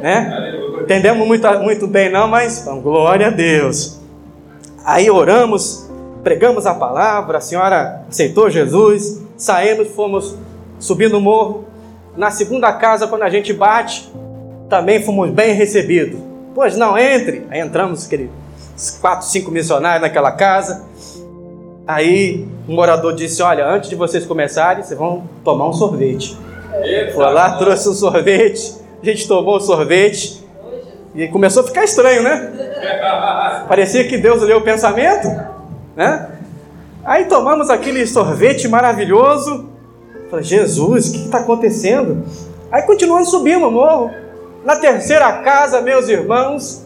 Né? Entendemos muito, muito bem não, mas glória a Deus. Aí oramos, pregamos a palavra, a senhora aceitou Jesus, saímos, fomos subindo o morro. Na segunda casa, quando a gente bate, também fomos bem recebidos. Pois não, entre. Aí entramos, aqueles quatro, cinco missionários naquela casa. Aí o morador disse: Olha, antes de vocês começarem, vocês vão tomar um sorvete. Foi lá, trouxe um sorvete. A gente tomou o sorvete. E começou a ficar estranho, né? Parecia que Deus leu o pensamento, né? Aí tomamos aquele sorvete maravilhoso. Falei, Jesus, o que está acontecendo? Aí continuamos subindo o morro. Na terceira casa, meus irmãos,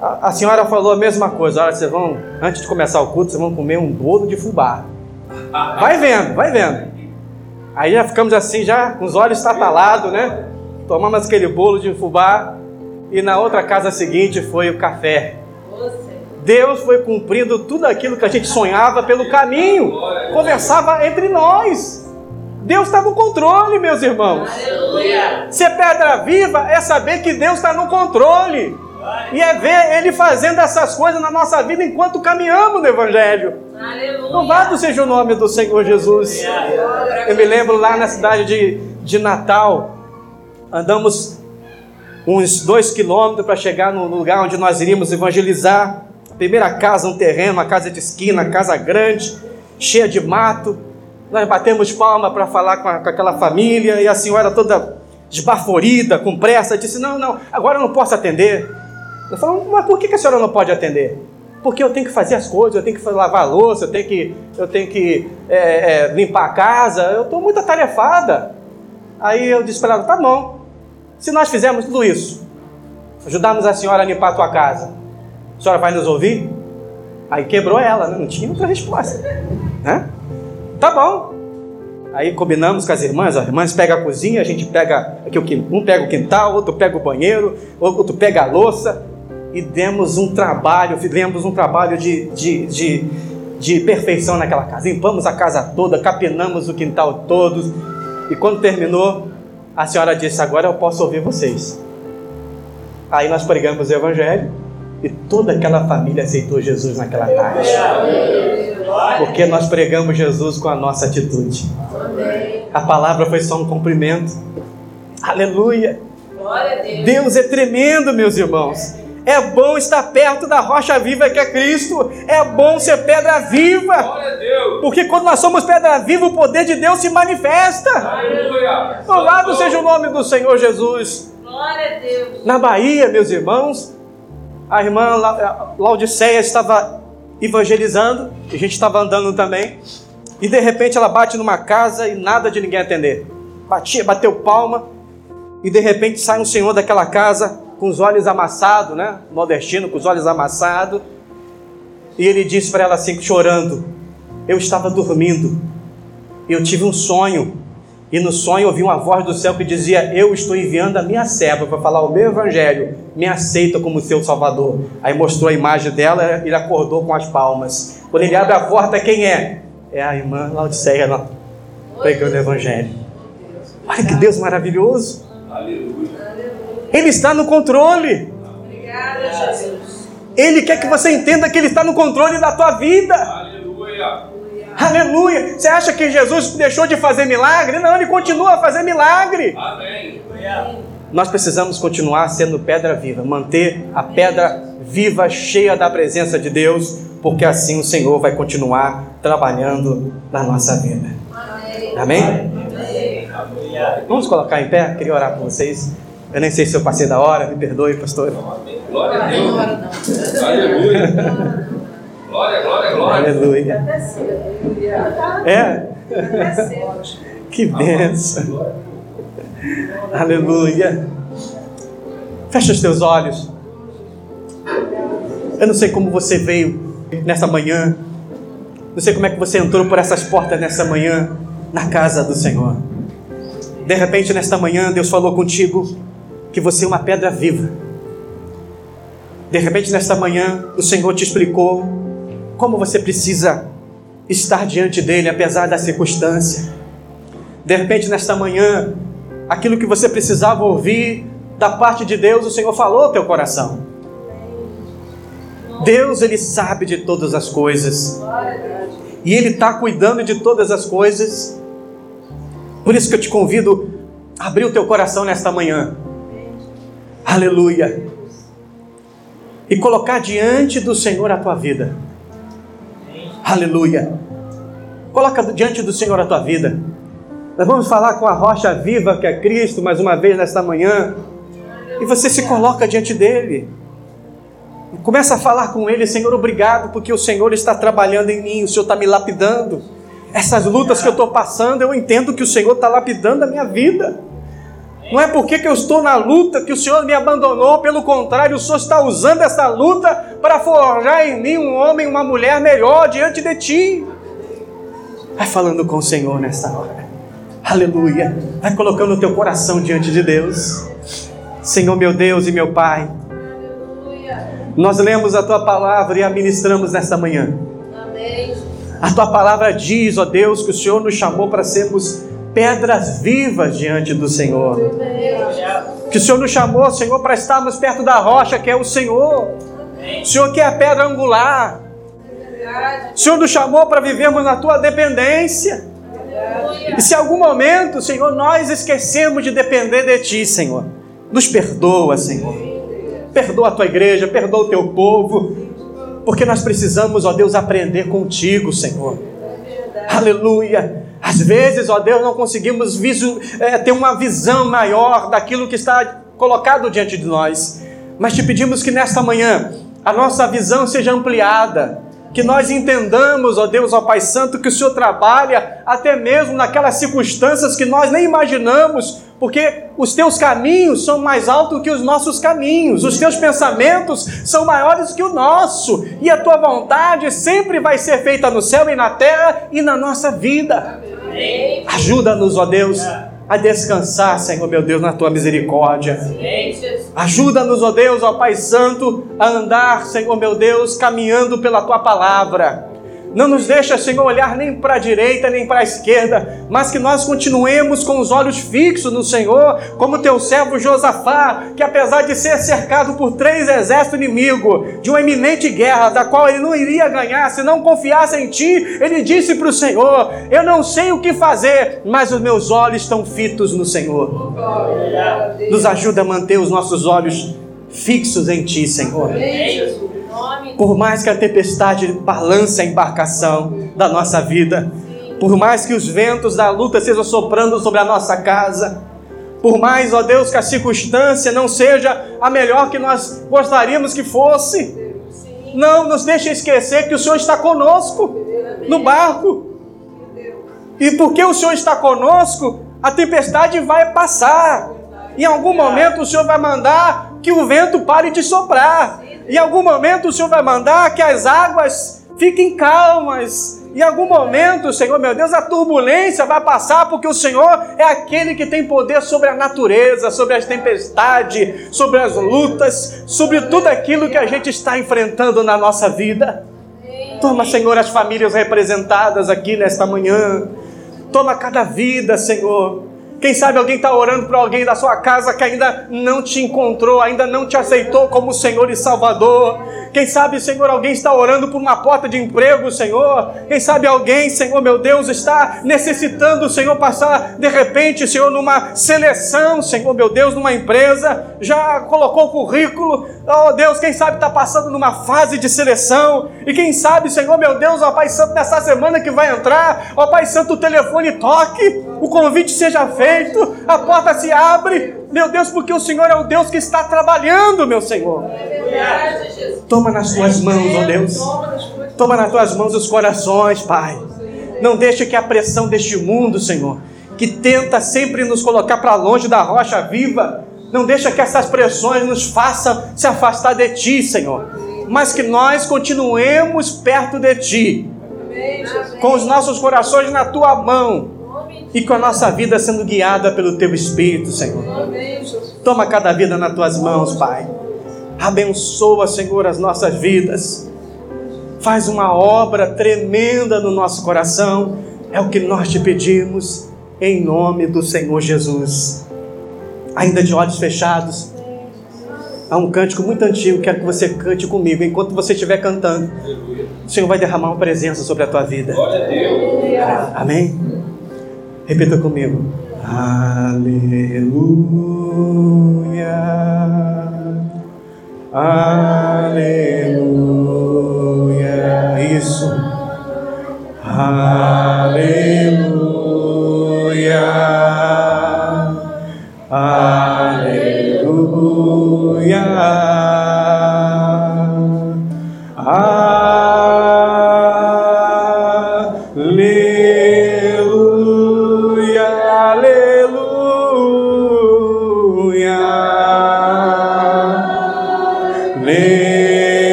a, a, senhora falou a mesma coisa. Olha, vocês vão, antes de começar o culto, vocês vão comer um bolo de fubá. Vai vendo, vai vendo. Aí já ficamos assim, já com os olhos tatalados, né? Tomamos aquele bolo de fubá. E na outra casa seguinte foi o café. Deus foi cumprindo tudo aquilo que a gente sonhava pelo caminho. Conversava entre nós. Deus está no controle, meus irmãos. Aleluia. Ser pedra viva é saber que Deus está no controle. E é ver Ele fazendo essas coisas na nossa vida enquanto caminhamos no Evangelho. Aleluia. Louvado seja o nome do Senhor Jesus. Eu me lembro lá na cidade de, de Natal, andamos uns dois quilômetros para chegar no lugar onde nós iríamos evangelizar. Primeira casa, um terreno, uma casa de esquina, casa grande, cheia de mato Nós batemos palma para falar com, a, com aquela família e a senhora toda esbaforida, com pressa, disse: Não, não, agora eu não posso atender. Eu falo, mas por que a senhora não pode atender? Porque eu tenho que fazer as coisas, eu tenho que lavar a louça, eu tenho que, eu tenho que é, é, limpar a casa, eu estou muito atarefada. Aí eu disse para ela: Tá bom, se nós fizermos tudo isso, ajudarmos a senhora a limpar a tua casa, a senhora vai nos ouvir? Aí quebrou ela, né? não tinha outra resposta. Né? Tá bom. Aí combinamos com as irmãs, as irmãs pegam a cozinha, a gente pega aqui um pega o quintal, outro pega o banheiro, outro pega a louça e demos um trabalho, fizemos um trabalho de, de, de, de perfeição naquela casa. Limpamos a casa toda, capinamos o quintal todo e quando terminou, a senhora disse: Agora eu posso ouvir vocês. Aí nós pregamos o Evangelho e toda aquela família aceitou Jesus naquela tarde. Porque nós pregamos Jesus com a nossa atitude. A palavra foi só um cumprimento. Aleluia. Deus é tremendo, meus irmãos. É bom estar perto da rocha viva que é Cristo. É bom ser pedra viva. Porque quando nós somos pedra viva, o poder de Deus se manifesta. Louvado seja o nome do Senhor Jesus. Na Bahia, meus irmãos, a irmã Laudiceia estava evangelizando, a gente estava andando também, e de repente ela bate numa casa e nada de ninguém atender. Batia, bateu palma, e de repente sai um senhor daquela casa com os olhos amassados, né? Nordestino, com os olhos amassados, e ele disse para ela assim, chorando: Eu estava dormindo, eu tive um sonho, e no sonho ouvi uma voz do céu que dizia: Eu estou enviando a minha serva para falar o meu evangelho, me aceita como seu salvador. Aí mostrou a imagem dela, ele acordou com as palmas. Quando ele abre a porta, quem é? É a irmã Laodiceia lá, pregando o evangelho. Olha que Deus maravilhoso. Ele está no controle. Obrigada, Jesus. Ele quer que você entenda que Ele está no controle da tua vida. Aleluia. Aleluia. Você acha que Jesus deixou de fazer milagre? Não, ele continua a fazer milagre. Amém. Nós precisamos continuar sendo pedra viva, manter a pedra viva, cheia da presença de Deus, porque assim o Senhor vai continuar trabalhando na nossa vida. Amém? Amém? Vamos colocar em pé? Queria orar por vocês. Eu nem sei se eu passei da hora, me perdoe, pastor. Glória a Deus. Aleluia. Glória, glória, glória. Aleluia. É? Que benção. Aleluia. Fecha os teus olhos. Eu não sei como você veio nessa manhã. Não sei como é que você entrou por essas portas nessa manhã na casa do Senhor. De repente, nesta manhã, Deus falou contigo que você é uma pedra viva. De repente, nesta manhã, o Senhor te explicou como você precisa estar diante dele apesar da circunstância. De repente, nesta manhã, aquilo que você precisava ouvir da parte de Deus, o Senhor falou ao teu coração. Deus, Ele sabe de todas as coisas. E Ele está cuidando de todas as coisas. Por isso que eu te convido a abrir o teu coração nesta manhã. Aleluia. E colocar diante do Senhor a tua vida. Aleluia. Coloca diante do Senhor a tua vida. Nós vamos falar com a rocha viva que é Cristo mais uma vez nesta manhã. E você se coloca diante dele. Começa a falar com ele, Senhor, obrigado, porque o Senhor está trabalhando em mim, o Senhor está me lapidando. Essas lutas que eu estou passando, eu entendo que o Senhor está lapidando a minha vida. Não é porque que eu estou na luta que o Senhor me abandonou, pelo contrário, o Senhor está usando essa luta para forjar em mim um homem, uma mulher melhor diante de ti. Vai falando com o Senhor nesta hora. Aleluia. Vai colocando o teu coração diante de Deus. Senhor meu Deus e meu Pai. Nós lemos a tua palavra e a ministramos nesta manhã. Amém. A tua palavra diz, ó Deus, que o Senhor nos chamou para sermos pedras vivas diante do Senhor. Que o Senhor nos chamou, Senhor, para estarmos perto da rocha que é o Senhor. O Senhor que é a pedra angular. O Senhor nos chamou para vivermos na tua dependência. E se algum momento, Senhor, nós esquecemos de depender de Ti, Senhor, nos perdoa, Senhor. Perdoa a tua igreja, perdoa o teu povo, porque nós precisamos, ó Deus, aprender contigo, Senhor. Aleluia Às vezes, ó Deus, não conseguimos visu, é, ter uma visão maior daquilo que está colocado diante de nós. Mas te pedimos que nesta manhã a nossa visão seja ampliada, que nós entendamos, ó Deus, ó Pai Santo, que o Senhor trabalha até mesmo naquelas circunstâncias que nós nem imaginamos, porque os teus caminhos são mais altos que os nossos caminhos, os teus pensamentos são maiores que o nosso, e a tua vontade sempre vai ser feita no céu e na terra e na nossa vida. Ajuda-nos, ó Deus, a descansar, Senhor meu Deus, na tua misericórdia. Ajuda-nos, ó Deus, ó Pai Santo, a andar, Senhor meu Deus, caminhando pela tua palavra. Não nos deixa, Senhor, olhar nem para a direita nem para a esquerda, mas que nós continuemos com os olhos fixos no Senhor, como teu servo Josafá, que apesar de ser cercado por três exércitos inimigos, de uma iminente guerra, da qual ele não iria ganhar se não confiasse em ti, ele disse para o Senhor: Eu não sei o que fazer, mas os meus olhos estão fitos no Senhor. Nos ajuda a manter os nossos olhos fixos em ti, Senhor. Por mais que a tempestade balance a embarcação da nossa vida, por mais que os ventos da luta estejam soprando sobre a nossa casa, por mais, ó Deus, que a circunstância não seja a melhor que nós gostaríamos que fosse, não nos deixe esquecer que o Senhor está conosco no barco. E porque o Senhor está conosco, a tempestade vai passar. Em algum momento o Senhor vai mandar que o vento pare de soprar. Em algum momento o Senhor vai mandar que as águas fiquem calmas. Em algum momento, Senhor meu Deus, a turbulência vai passar, porque o Senhor é aquele que tem poder sobre a natureza, sobre as tempestades, sobre as lutas, sobre tudo aquilo que a gente está enfrentando na nossa vida. Toma, Senhor, as famílias representadas aqui nesta manhã. Toma cada vida, Senhor. Quem sabe alguém está orando para alguém da sua casa que ainda não te encontrou, ainda não te aceitou como Senhor e Salvador. Quem sabe, Senhor, alguém está orando por uma porta de emprego, Senhor. Quem sabe alguém, Senhor, meu Deus, está necessitando, Senhor, passar de repente, Senhor, numa seleção, Senhor, meu Deus, numa empresa, já colocou o currículo. Oh, Deus, quem sabe está passando numa fase de seleção. E quem sabe, Senhor, meu Deus, ó Pai Santo, nessa semana que vai entrar, ó Pai Santo, o telefone toque, o convite seja feito, a porta se abre. Meu Deus, porque o Senhor é o Deus que está trabalhando, meu Senhor. Toma nas tuas mãos, ó Deus. Toma nas tuas mãos os corações, Pai. Não deixe que a pressão deste mundo, Senhor, que tenta sempre nos colocar para longe da rocha viva, não deixa que essas pressões nos façam se afastar de Ti, Senhor. Mas que nós continuemos perto de Ti, com os nossos corações na Tua mão e com a nossa vida sendo guiada pelo Teu Espírito, Senhor. Toma cada vida nas Tuas mãos, Pai. Abençoa, Senhor, as nossas vidas. Faz uma obra tremenda no nosso coração. É o que nós te pedimos, em nome do Senhor Jesus. Ainda de olhos fechados, há um cântico muito antigo, quero que você cante comigo. Enquanto você estiver cantando, o Senhor vai derramar uma presença sobre a tua vida. Amém? Repita comigo. Aleluia. Aleluia. Isso. Aleluia. Aleluia.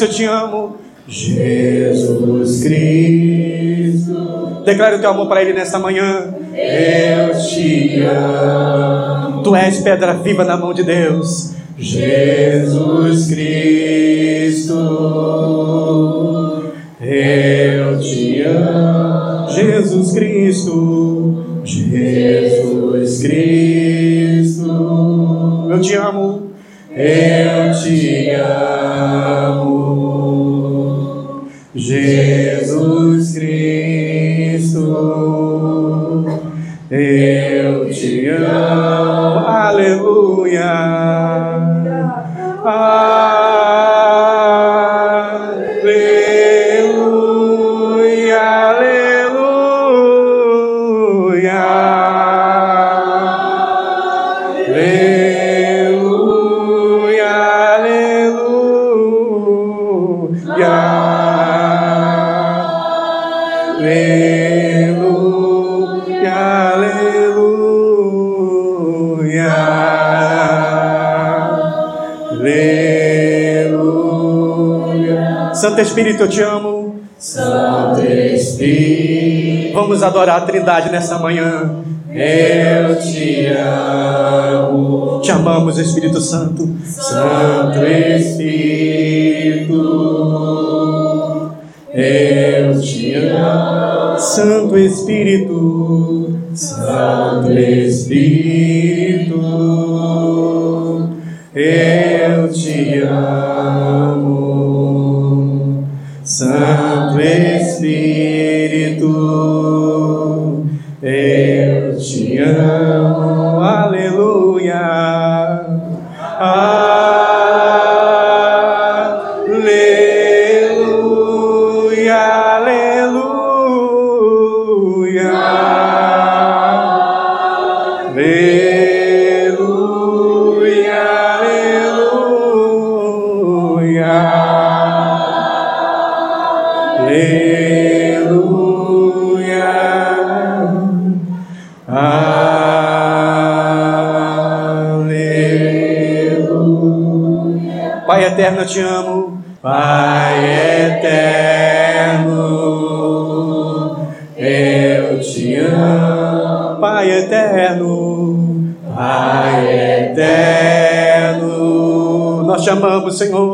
Eu te amo. Jesus Cristo. Declare o teu amor para Ele nesta manhã. Eu te amo. Tu és pedra viva na mão de Deus. Jesus Cristo. Eu te amo. Jesus Cristo. Jesus Cristo. Eu te amo. Eu te amo. Santo Espírito, eu te amo. Santo Espírito, Vamos adorar a Trindade nessa manhã. eu te amo. Te amamos, Espírito Santo. Santo Espírito, eu te amo. Santo Espírito. Santo Espírito, eu te amo. Te amo. Pai eterno, eu te amo. Pai eterno. Pai eterno, Nós te amamos, Senhor.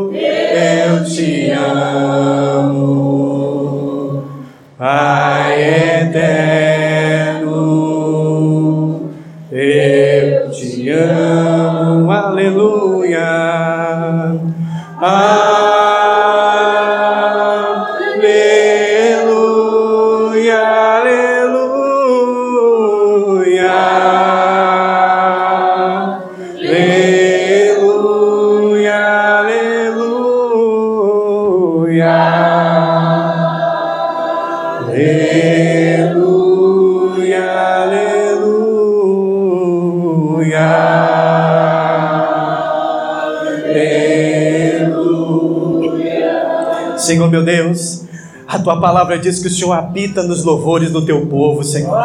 Tua palavra diz que o Senhor habita nos louvores do teu povo, Senhor.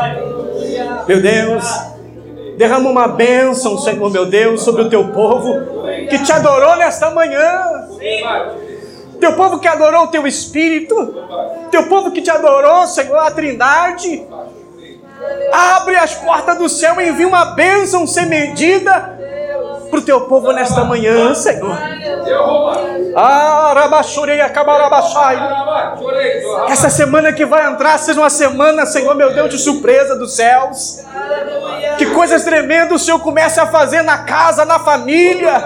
Meu Deus, derrama uma bênção, Senhor meu Deus, sobre o teu povo que te adorou nesta manhã. Teu povo que adorou o teu Espírito, teu povo que te adorou, Senhor, a Trindade. Abre as portas do céu e envia uma bênção sem medida para o teu povo nesta manhã, Senhor. Essa semana que vai entrar seja uma semana, Senhor, meu Deus, de surpresa dos céus. Que coisas tremendas o Senhor comece a fazer na casa, na família,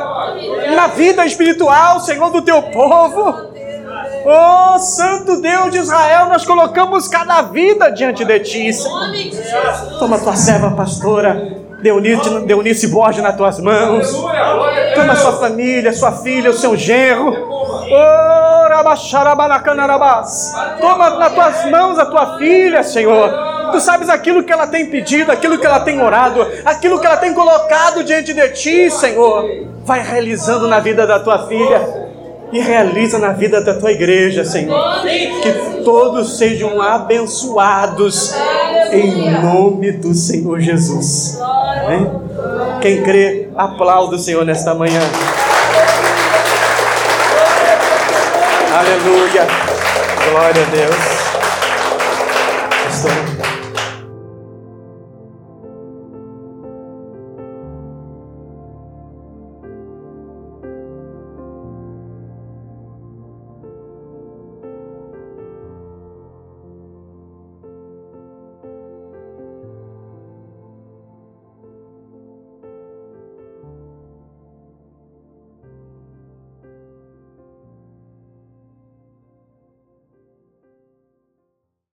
na vida espiritual, Senhor, do teu povo. Oh, Santo Deus de Israel, nós colocamos cada vida diante de Ti. Toma tua serva, pastora Deunice, Deunice Borges nas tuas mãos. Toma sua família, sua filha, o seu genro. Toma nas tuas mãos a tua filha, Senhor. Tu sabes aquilo que ela tem pedido, aquilo que ela tem orado, aquilo que ela tem colocado diante de ti, Senhor. Vai realizando na vida da tua filha e realiza na vida da tua igreja, Senhor. Que todos sejam abençoados em nome do Senhor Jesus. Amém? Quem crê, aplauda o Senhor nesta manhã. Aleluia. Glória a Deus.